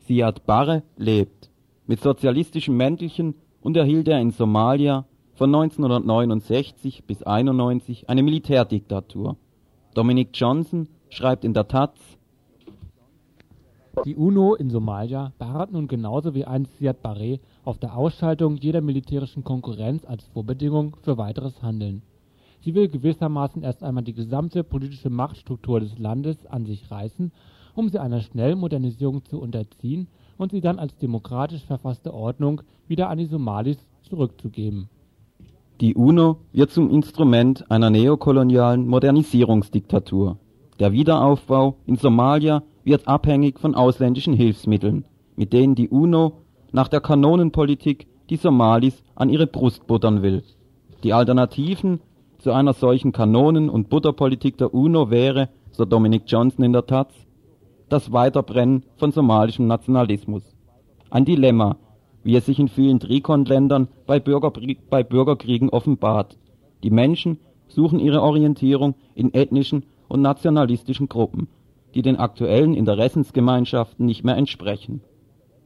Siad Barre lebt. Mit sozialistischem Mäntelchen unterhielt er in Somalia von 1969 bis 1991 eine Militärdiktatur. Dominic Johnson schreibt in der Taz, die UNO in Somalia beharrt nun genauso wie einst Siad Barre auf der Ausschaltung jeder militärischen Konkurrenz als Vorbedingung für weiteres Handeln. Sie will gewissermaßen erst einmal die gesamte politische Machtstruktur des Landes an sich reißen, um sie einer schnellen Modernisierung zu unterziehen und sie dann als demokratisch verfasste Ordnung wieder an die Somalis zurückzugeben. Die UNO wird zum Instrument einer neokolonialen Modernisierungsdiktatur. Der Wiederaufbau in Somalia wird abhängig von ausländischen Hilfsmitteln, mit denen die UNO nach der Kanonenpolitik die Somalis an ihre Brust buttern will. Die Alternativen zu einer solchen Kanonen- und Butterpolitik der UNO wäre, so Dominic Johnson in der Taz, das Weiterbrennen von somalischem Nationalismus. Ein Dilemma, wie es sich in vielen Trikon-Ländern bei, bei Bürgerkriegen offenbart. Die Menschen suchen ihre Orientierung in ethnischen und nationalistischen Gruppen die den aktuellen Interessensgemeinschaften nicht mehr entsprechen.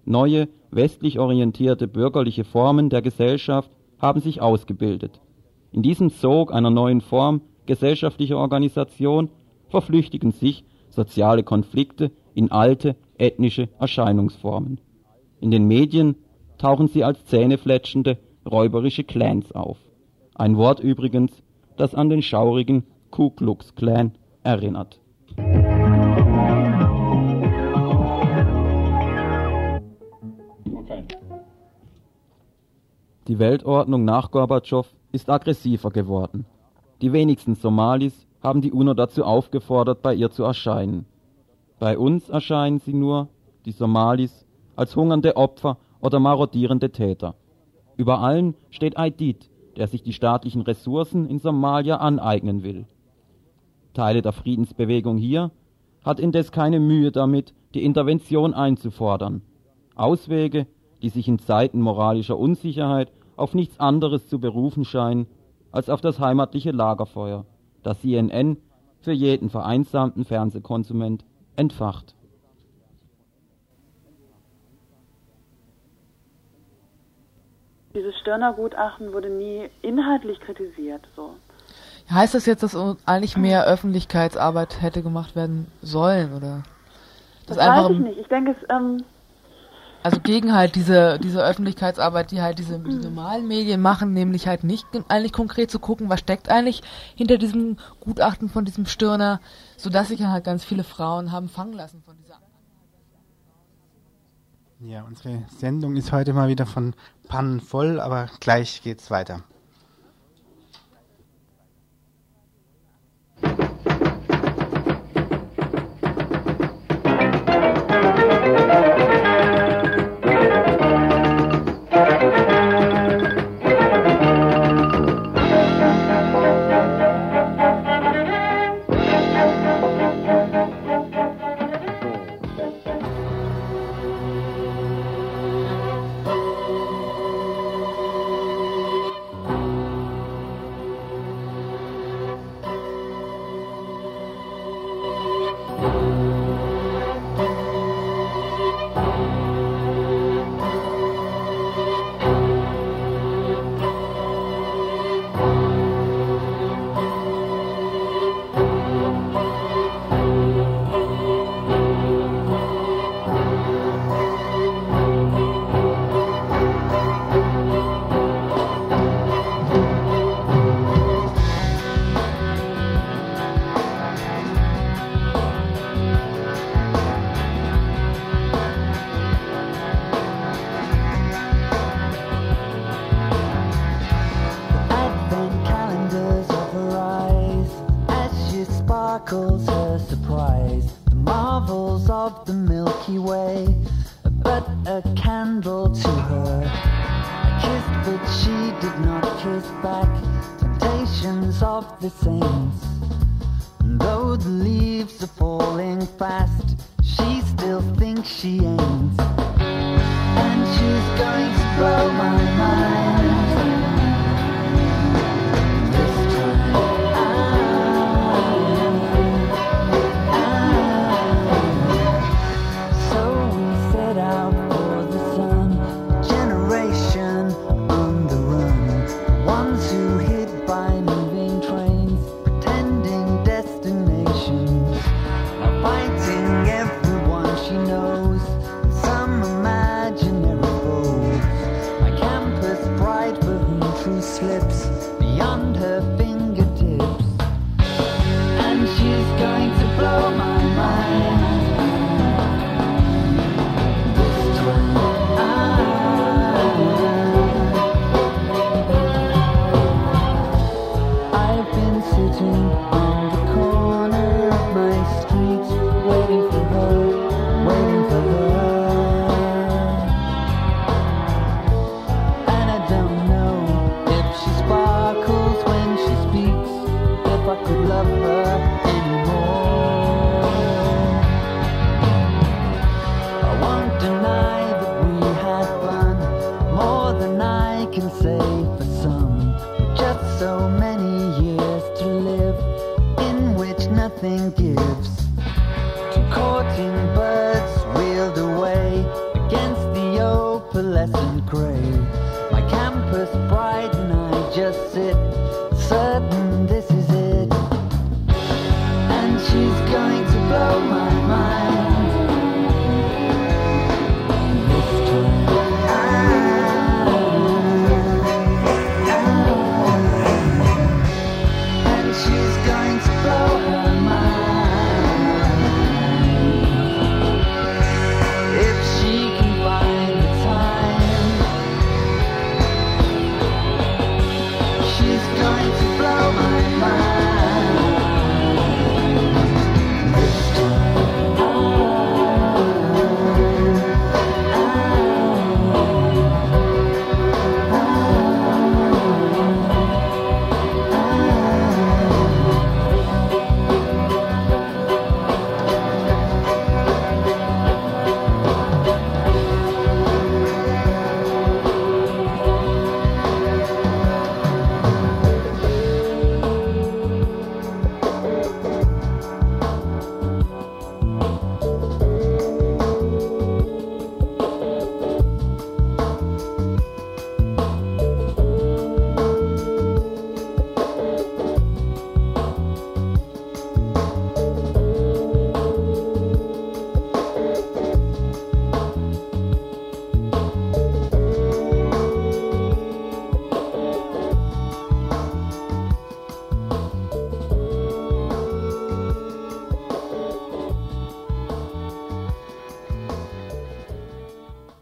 Neue, westlich orientierte bürgerliche Formen der Gesellschaft haben sich ausgebildet. In diesem Sog einer neuen Form gesellschaftlicher Organisation verflüchtigen sich soziale Konflikte in alte ethnische Erscheinungsformen. In den Medien tauchen sie als zähnefletschende, räuberische Clans auf. Ein Wort übrigens, das an den schaurigen Ku Klux Klan erinnert. Die Weltordnung nach Gorbatschow ist aggressiver geworden. Die wenigsten Somalis haben die UNO dazu aufgefordert, bei ihr zu erscheinen. Bei uns erscheinen sie nur, die Somalis, als hungernde Opfer oder marodierende Täter. Über allen steht Aidid, der sich die staatlichen Ressourcen in Somalia aneignen will. Teile der Friedensbewegung hier hat indes keine Mühe damit, die Intervention einzufordern. Auswege, die sich in Zeiten moralischer Unsicherheit auf nichts anderes zu berufen scheinen als auf das heimatliche Lagerfeuer, das CNN für jeden vereinsamten Fernsehkonsument entfacht. Dieses Stirner-Gutachten wurde nie inhaltlich kritisiert. So. Heißt das jetzt, dass eigentlich mehr Öffentlichkeitsarbeit hätte gemacht werden sollen, oder? Das, das weiß ich nicht. Ich denke, es ähm, also gegen halt diese, diese Öffentlichkeitsarbeit, die halt diese die normalen Medien machen, nämlich halt nicht eigentlich konkret zu gucken, was steckt eigentlich hinter diesem Gutachten von diesem Stirner, sodass sich halt ganz viele Frauen haben fangen lassen von dieser. Ja, unsere Sendung ist heute mal wieder von Pannen voll, aber gleich geht's weiter. Say for some, just so many years to live in which nothing gives.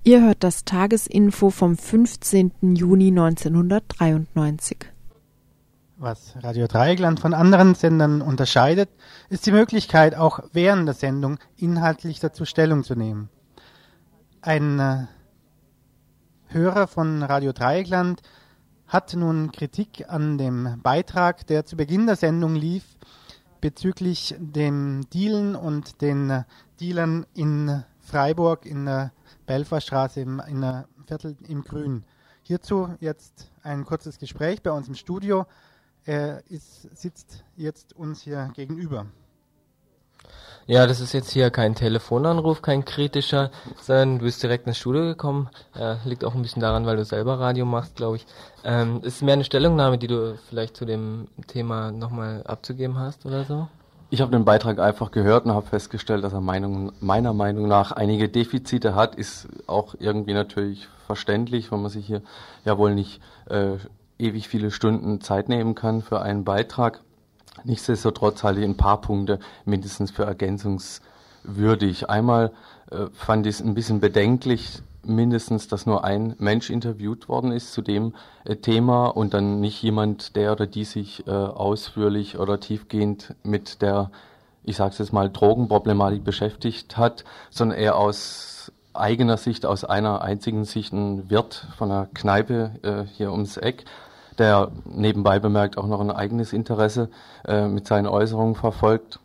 Ihr hört das Tagesinfo vom 15. Juni 1993. Was Radio Dreieckland von anderen Sendern unterscheidet, ist die Möglichkeit, auch während der Sendung inhaltlich dazu Stellung zu nehmen. Ein äh, Hörer von Radio Dreieckland hat nun Kritik an dem Beitrag, der zu Beginn der Sendung lief, bezüglich dem Dealen und den äh, Dealern in Freiburg in der Belferstraße im, in der Viertel im Grün. Hierzu jetzt ein kurzes Gespräch bei uns im Studio. Er ist, sitzt jetzt uns hier gegenüber. Ja, das ist jetzt hier kein Telefonanruf, kein kritischer, sondern du bist direkt ins Studio gekommen. Äh, liegt auch ein bisschen daran, weil du selber Radio machst, glaube ich. Ähm, ist mehr eine Stellungnahme, die du vielleicht zu dem Thema nochmal abzugeben hast oder so? Ich habe den Beitrag einfach gehört und habe festgestellt, dass er Meinung, meiner Meinung nach einige Defizite hat. Ist auch irgendwie natürlich verständlich, weil man sich hier ja wohl nicht äh, ewig viele Stunden Zeit nehmen kann für einen Beitrag. Nichtsdestotrotz halte ich ein paar Punkte mindestens für ergänzungswürdig. Einmal äh, fand ich es ein bisschen bedenklich, mindestens, dass nur ein Mensch interviewt worden ist zu dem äh, Thema und dann nicht jemand, der oder die sich äh, ausführlich oder tiefgehend mit der, ich sage es jetzt mal, Drogenproblematik beschäftigt hat, sondern eher aus eigener Sicht, aus einer einzigen Sicht ein Wirt von einer Kneipe äh, hier ums Eck, der nebenbei bemerkt auch noch ein eigenes Interesse äh, mit seinen Äußerungen verfolgt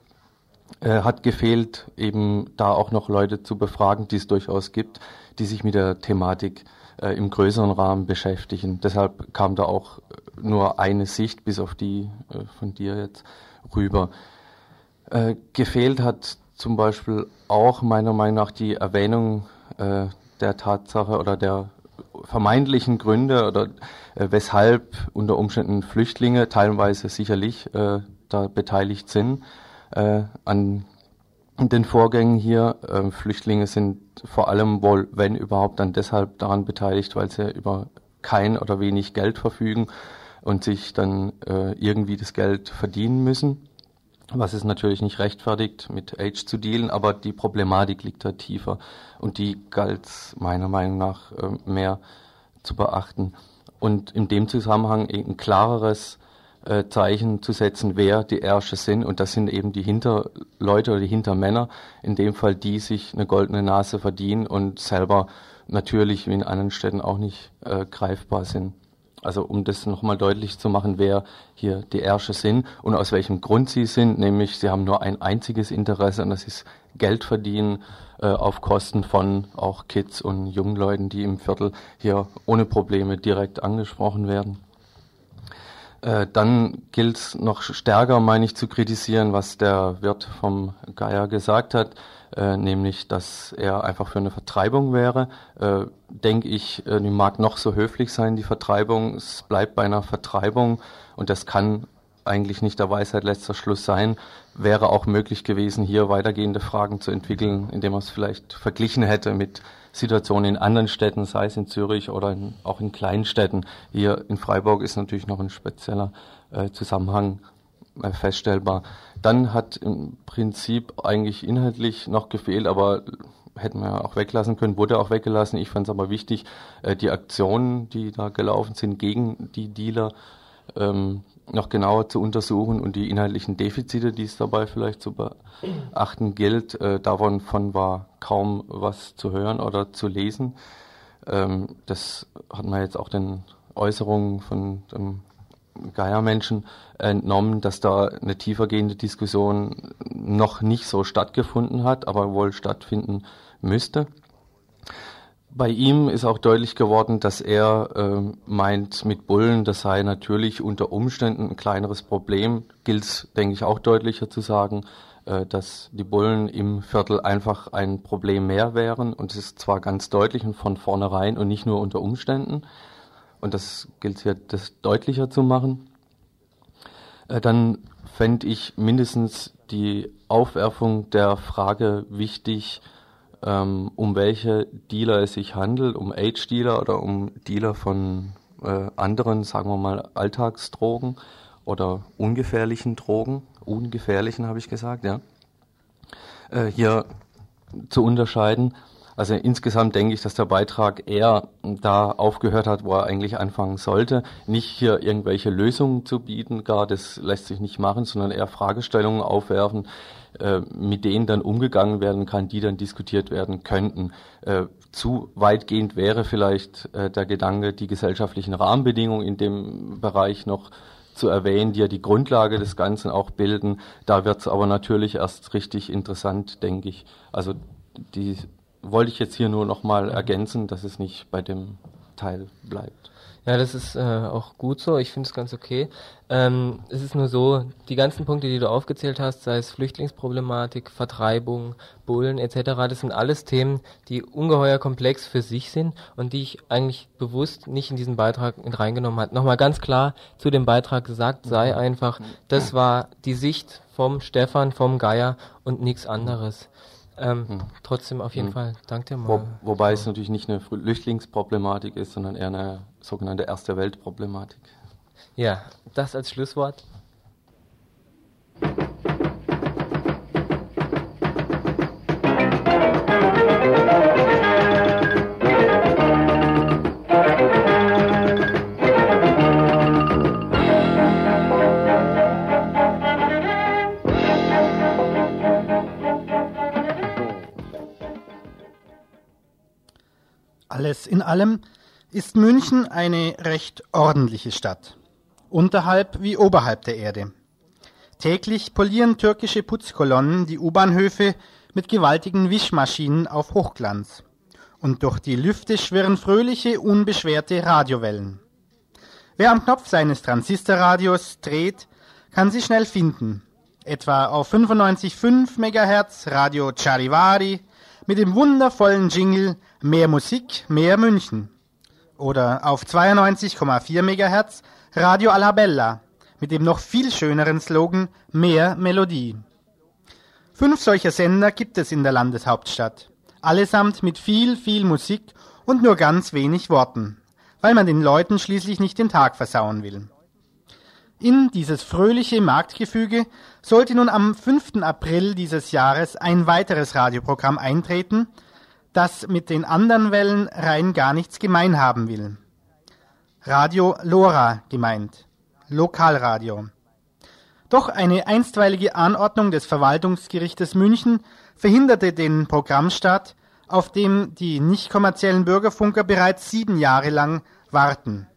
äh, hat gefehlt, eben da auch noch Leute zu befragen, die es durchaus gibt, die sich mit der Thematik äh, im größeren Rahmen beschäftigen. Deshalb kam da auch nur eine Sicht, bis auf die äh, von dir jetzt rüber. Äh, gefehlt hat zum Beispiel auch meiner Meinung nach die Erwähnung äh, der Tatsache oder der vermeintlichen Gründe oder äh, weshalb unter Umständen Flüchtlinge teilweise sicherlich äh, da beteiligt sind äh, an den Vorgängen hier. Äh, Flüchtlinge sind vor allem wohl, wenn überhaupt, dann deshalb daran beteiligt, weil sie über kein oder wenig Geld verfügen und sich dann äh, irgendwie das Geld verdienen müssen. Was es natürlich nicht rechtfertigt, mit Age zu dealen, aber die Problematik liegt da tiefer und die galt meiner Meinung nach äh, mehr zu beachten. Und in dem Zusammenhang ein klareres äh, Zeichen zu setzen, wer die Ärsche sind. Und das sind eben die Hinterleute oder die Hintermänner, in dem Fall, die sich eine goldene Nase verdienen und selber natürlich wie in anderen Städten auch nicht äh, greifbar sind. Also um das nochmal deutlich zu machen, wer hier die Ärsche sind und aus welchem Grund sie sind, nämlich sie haben nur ein einziges Interesse und das ist Geld verdienen äh, auf Kosten von auch Kids und jungen Leuten, die im Viertel hier ohne Probleme direkt angesprochen werden. Äh, dann gilt es noch stärker, meine ich, zu kritisieren, was der Wirt vom Geier gesagt hat, äh, nämlich, dass er einfach für eine Vertreibung wäre. Äh, Denke ich, äh, die mag noch so höflich sein, die Vertreibung. Es bleibt bei einer Vertreibung und das kann eigentlich nicht der Weisheit letzter Schluss sein. Wäre auch möglich gewesen, hier weitergehende Fragen zu entwickeln, indem man es vielleicht verglichen hätte mit Situationen in anderen Städten, sei es in Zürich oder in, auch in kleinen Städten. Hier in Freiburg ist natürlich noch ein spezieller äh, Zusammenhang äh, feststellbar. Dann hat im Prinzip eigentlich inhaltlich noch gefehlt, aber hätten wir auch weglassen können, wurde auch weggelassen. Ich fand es aber wichtig, äh, die Aktionen, die da gelaufen sind gegen die Dealer, ähm, noch genauer zu untersuchen und die inhaltlichen Defizite, die es dabei vielleicht zu beachten gilt, äh, davon von war kaum was zu hören oder zu lesen. Ähm, das hat man jetzt auch den Äußerungen von dem Geiermenschen entnommen, dass da eine tiefergehende Diskussion noch nicht so stattgefunden hat, aber wohl stattfinden müsste. Bei ihm ist auch deutlich geworden, dass er äh, meint, mit Bullen, das sei natürlich unter Umständen ein kleineres Problem. Gilt, denke ich, auch deutlicher zu sagen, äh, dass die Bullen im Viertel einfach ein Problem mehr wären. Und es ist zwar ganz deutlich und von vornherein und nicht nur unter Umständen. Und das gilt hier, das deutlicher zu machen. Äh, dann fände ich mindestens die Aufwerfung der Frage wichtig, ähm, um welche Dealer es sich handelt, um Age-Dealer oder um Dealer von äh, anderen, sagen wir mal, Alltagsdrogen oder ungefährlichen Drogen. Ungefährlichen habe ich gesagt, ja. Äh, hier zu unterscheiden. Also insgesamt denke ich, dass der Beitrag eher da aufgehört hat, wo er eigentlich anfangen sollte. Nicht hier irgendwelche Lösungen zu bieten, gar das lässt sich nicht machen, sondern eher Fragestellungen aufwerfen, mit denen dann umgegangen werden kann, die dann diskutiert werden könnten. Äh, zu weitgehend wäre vielleicht äh, der Gedanke, die gesellschaftlichen Rahmenbedingungen in dem Bereich noch zu erwähnen, die ja die Grundlage des Ganzen auch bilden. Da wird es aber natürlich erst richtig interessant, denke ich. Also die wollte ich jetzt hier nur nochmal ergänzen, dass es nicht bei dem Teil bleibt. Ja, das ist äh, auch gut so. Ich finde es ganz okay. Ähm, es ist nur so, die ganzen Punkte, die du aufgezählt hast, sei es Flüchtlingsproblematik, Vertreibung, Bullen etc., das sind alles Themen, die ungeheuer komplex für sich sind und die ich eigentlich bewusst nicht in diesen Beitrag mit reingenommen habe. Nochmal ganz klar zu dem Beitrag gesagt sei einfach, das war die Sicht vom Stefan, vom Geier und nichts anderes. Ähm, hm. Trotzdem auf jeden hm. Fall, danke dir mal. Wo, wobei es natürlich nicht eine Flüchtlingsproblematik ist, sondern eher eine sogenannte Erste Weltproblematik. Ja, das als Schlusswort. In allem ist München eine recht ordentliche Stadt, unterhalb wie oberhalb der Erde. Täglich polieren türkische Putzkolonnen die U-Bahnhöfe mit gewaltigen Wischmaschinen auf Hochglanz. Und durch die Lüfte schwirren fröhliche, unbeschwerte Radiowellen. Wer am Knopf seines Transistorradios dreht, kann sie schnell finden. Etwa auf 95,5 MHz Radio Charivari, mit dem wundervollen Jingle Mehr Musik, mehr München. Oder auf 92,4 MHz Radio Alabella mit dem noch viel schöneren Slogan Mehr Melodie. Fünf solcher Sender gibt es in der Landeshauptstadt. Allesamt mit viel, viel Musik und nur ganz wenig Worten, weil man den Leuten schließlich nicht den Tag versauen will. In dieses fröhliche Marktgefüge sollte nun am 5. April dieses Jahres ein weiteres Radioprogramm eintreten, das mit den anderen Wellen rein gar nichts gemein haben will. Radio Lora gemeint. Lokalradio. Doch eine einstweilige Anordnung des Verwaltungsgerichtes München verhinderte den Programmstart, auf dem die nicht kommerziellen Bürgerfunker bereits sieben Jahre lang warten.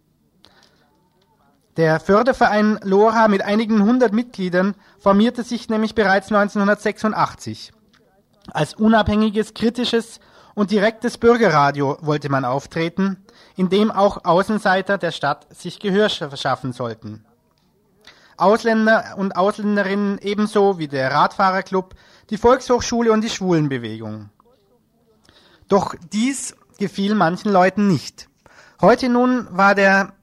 Der Förderverein Lora mit einigen hundert Mitgliedern formierte sich nämlich bereits 1986. Als unabhängiges, kritisches und direktes Bürgerradio wollte man auftreten, in dem auch Außenseiter der Stadt sich Gehör verschaffen sollten. Ausländer und Ausländerinnen ebenso wie der Radfahrerclub, die Volkshochschule und die Schwulenbewegung. Doch dies gefiel manchen Leuten nicht. Heute nun war der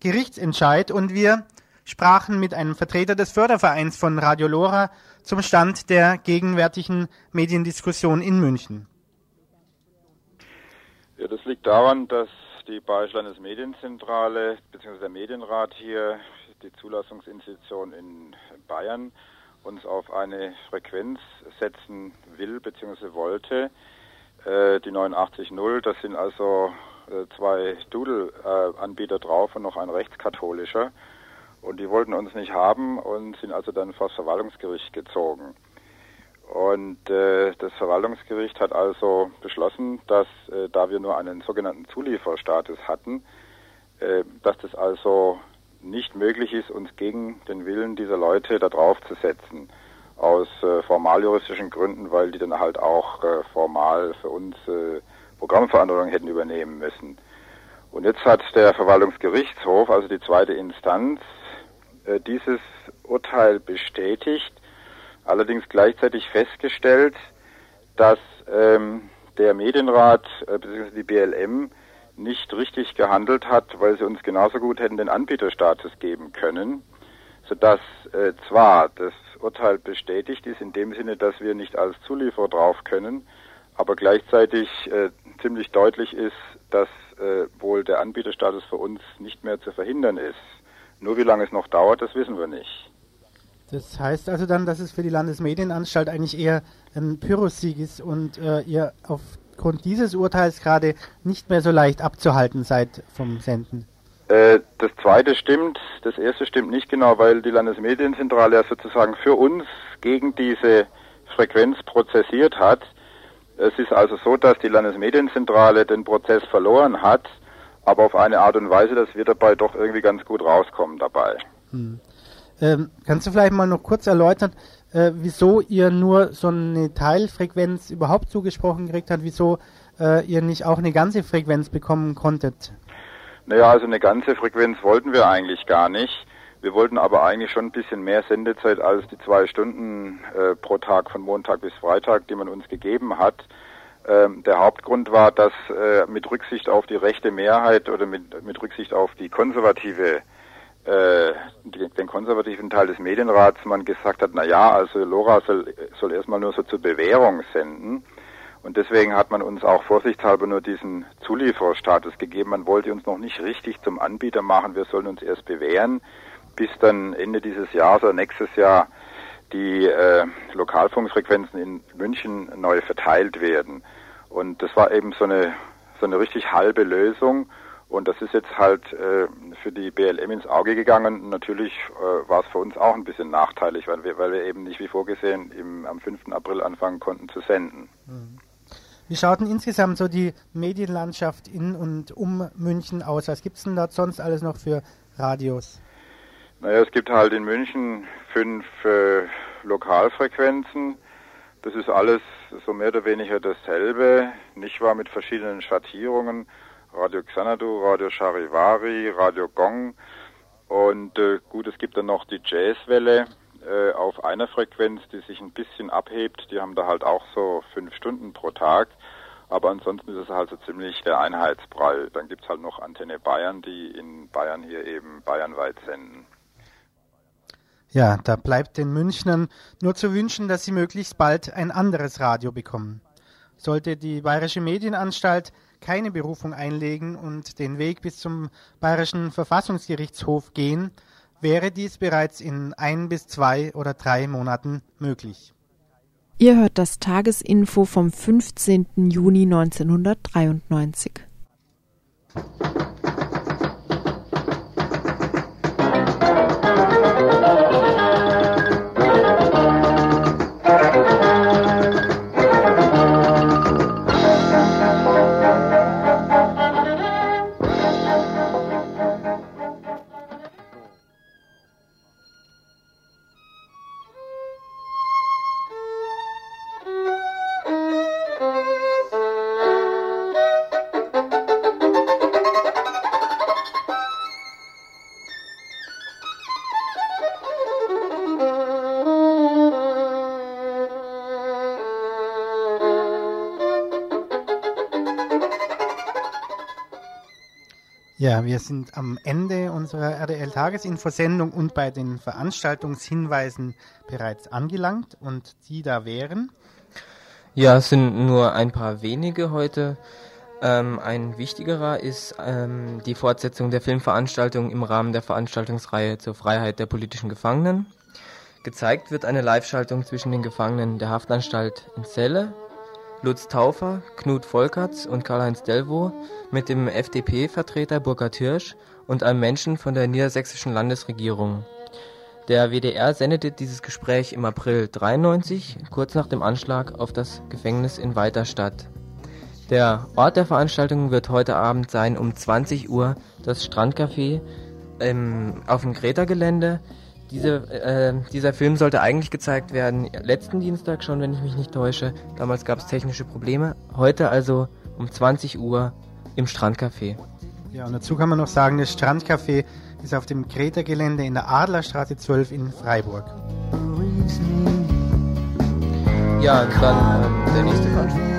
Gerichtsentscheid und wir sprachen mit einem Vertreter des Fördervereins von Radio Lora zum Stand der gegenwärtigen Mediendiskussion in München. Ja, das liegt daran, dass die Bayerische Landesmedienzentrale bzw. der Medienrat hier die Zulassungsinstitution in Bayern uns auf eine Frequenz setzen will bzw. wollte. Äh, die 89.0, das sind also äh, zwei Doodle-Anbieter drauf und noch ein rechtskatholischer. Und die wollten uns nicht haben und sind also dann vor das Verwaltungsgericht gezogen. Und äh, das Verwaltungsgericht hat also beschlossen, dass äh, da wir nur einen sogenannten Zulieferstatus hatten, äh, dass das also nicht möglich ist, uns gegen den Willen dieser Leute da drauf zu setzen. Aus äh, formaljuristischen Gründen, weil die dann halt auch äh, formal für uns äh, Programmverantwortung hätten übernehmen müssen. Und jetzt hat der Verwaltungsgerichtshof, also die zweite Instanz, äh, dieses Urteil bestätigt, allerdings gleichzeitig festgestellt, dass ähm, der Medienrat äh, bzw. die BLM nicht richtig gehandelt hat, weil sie uns genauso gut hätten den Anbieterstatus geben können, sodass äh, zwar das Urteil bestätigt ist in dem Sinne, dass wir nicht als Zulieferer drauf können, aber gleichzeitig äh, ziemlich deutlich ist, dass äh, wohl der Anbieterstatus für uns nicht mehr zu verhindern ist. Nur wie lange es noch dauert, das wissen wir nicht. Das heißt also dann, dass es für die Landesmedienanstalt eigentlich eher ein Pyrrhussieg ist und äh, ihr aufgrund dieses Urteils gerade nicht mehr so leicht abzuhalten seid vom Senden. Äh, das zweite stimmt, das erste stimmt nicht genau, weil die Landesmedienzentrale ja sozusagen für uns gegen diese Frequenz prozessiert hat. Es ist also so, dass die Landesmedienzentrale den Prozess verloren hat, aber auf eine Art und Weise, dass wir dabei doch irgendwie ganz gut rauskommen dabei. Hm. Ähm, kannst du vielleicht mal noch kurz erläutern, äh, wieso ihr nur so eine Teilfrequenz überhaupt zugesprochen gekriegt habt, wieso äh, ihr nicht auch eine ganze Frequenz bekommen konntet? Naja, also eine ganze Frequenz wollten wir eigentlich gar nicht. Wir wollten aber eigentlich schon ein bisschen mehr Sendezeit als die zwei Stunden äh, pro Tag von Montag bis Freitag, die man uns gegeben hat. Ähm, der Hauptgrund war, dass äh, mit Rücksicht auf die rechte Mehrheit oder mit, mit Rücksicht auf die konservative äh, den konservativen Teil des Medienrats man gesagt hat, na ja, also Lora soll, soll erstmal nur so zur Bewährung senden. Und deswegen hat man uns auch vorsichtshalber nur diesen Zuliefererstatus gegeben. Man wollte uns noch nicht richtig zum Anbieter machen. Wir sollen uns erst bewähren, bis dann Ende dieses Jahres oder nächstes Jahr die äh, Lokalfunkfrequenzen in München neu verteilt werden. Und das war eben so eine, so eine richtig halbe Lösung. Und das ist jetzt halt äh, für die BLM ins Auge gegangen. Natürlich äh, war es für uns auch ein bisschen nachteilig, weil wir, weil wir eben nicht wie vorgesehen im, am 5. April anfangen konnten zu senden. Wie schaut denn insgesamt so die Medienlandschaft in und um München aus? Was gibt es denn dort sonst alles noch für Radios? Naja, es gibt halt in München fünf äh, Lokalfrequenzen. Das ist alles so mehr oder weniger dasselbe, nicht wahr, mit verschiedenen Schattierungen. Radio Xanadu, Radio Charivari, Radio Gong. Und äh, gut, es gibt dann noch die Jazzwelle äh, auf einer Frequenz, die sich ein bisschen abhebt. Die haben da halt auch so fünf Stunden pro Tag. Aber ansonsten ist es halt so ziemlich der Einheitsbrei. Dann gibt es halt noch Antenne Bayern, die in Bayern hier eben bayernweit senden. Ja, da bleibt den Münchnern nur zu wünschen, dass sie möglichst bald ein anderes Radio bekommen. Sollte die Bayerische Medienanstalt keine Berufung einlegen und den Weg bis zum Bayerischen Verfassungsgerichtshof gehen, wäre dies bereits in ein bis zwei oder drei Monaten möglich. Ihr hört das Tagesinfo vom 15. Juni 1993. Ja, wir sind am Ende unserer RDL-Tagesinfosendung und bei den Veranstaltungshinweisen bereits angelangt und die da wären. Ja, es sind nur ein paar wenige heute. Ähm, ein wichtigerer ist ähm, die Fortsetzung der Filmveranstaltung im Rahmen der Veranstaltungsreihe zur Freiheit der politischen Gefangenen. Gezeigt wird eine Live-Schaltung zwischen den Gefangenen der Haftanstalt in Celle, Lutz Taufer, Knut Volkerts und Karl-Heinz Delvaux mit dem FDP-Vertreter Burkhard Hirsch und einem Menschen von der niedersächsischen Landesregierung. Der WDR sendete dieses Gespräch im April 93, kurz nach dem Anschlag auf das Gefängnis in Weiterstadt. Der Ort der Veranstaltung wird heute Abend sein um 20 Uhr das Strandcafé ähm, auf dem Greta-Gelände. Diese, äh, dieser Film sollte eigentlich gezeigt werden letzten Dienstag schon, wenn ich mich nicht täusche. Damals gab es technische Probleme. Heute also um 20 Uhr im Strandcafé. Ja, und dazu kann man noch sagen, das Strandcafé ist auf dem Greta-Gelände in der Adlerstraße 12 in Freiburg. Ja, dann ähm, der nächste Veranstaltung.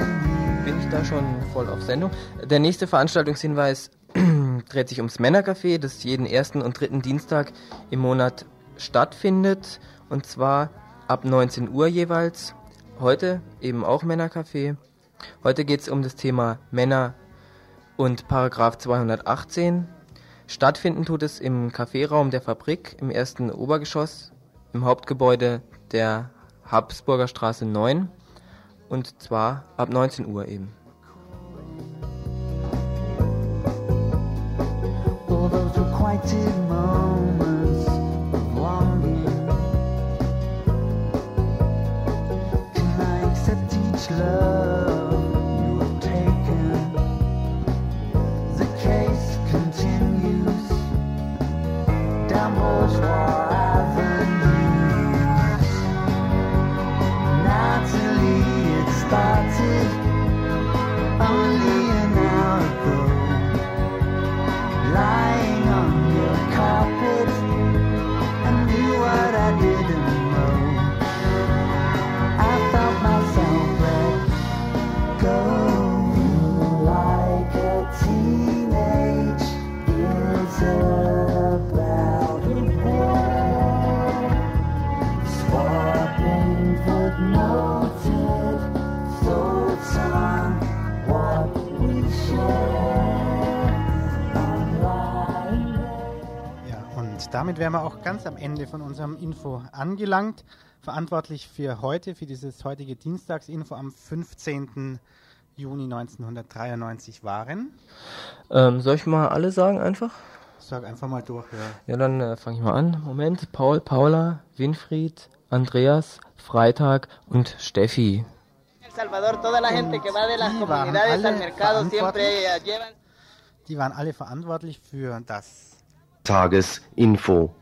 Bin ich da schon voll auf Sendung? Der nächste Veranstaltungshinweis (clears throat) dreht sich ums Männercafé, das jeden ersten und dritten Dienstag im Monat stattfindet. Und zwar ab 19 Uhr jeweils. Heute eben auch Männercafé. Heute geht es um das Thema Männer und Paragraph 218. Stattfinden tut es im Kaffeeraum der Fabrik im ersten Obergeschoss im Hauptgebäude der Habsburger Straße 9 und zwar ab 19 Uhr eben. Damit wären wir auch ganz am Ende von unserem Info angelangt. Verantwortlich für heute, für dieses heutige Dienstagsinfo am 15. Juni 1993 waren. Ähm, soll ich mal alle sagen einfach? Sag einfach mal durch, ja. Ja, dann äh, fange ich mal an. Moment. Paul, Paula, Winfried, Andreas, Freitag und Steffi. Salvador, toda la gente que va de las comunidades al mercado siempre llevan. Die waren alle verantwortlich für das Tagesinfo.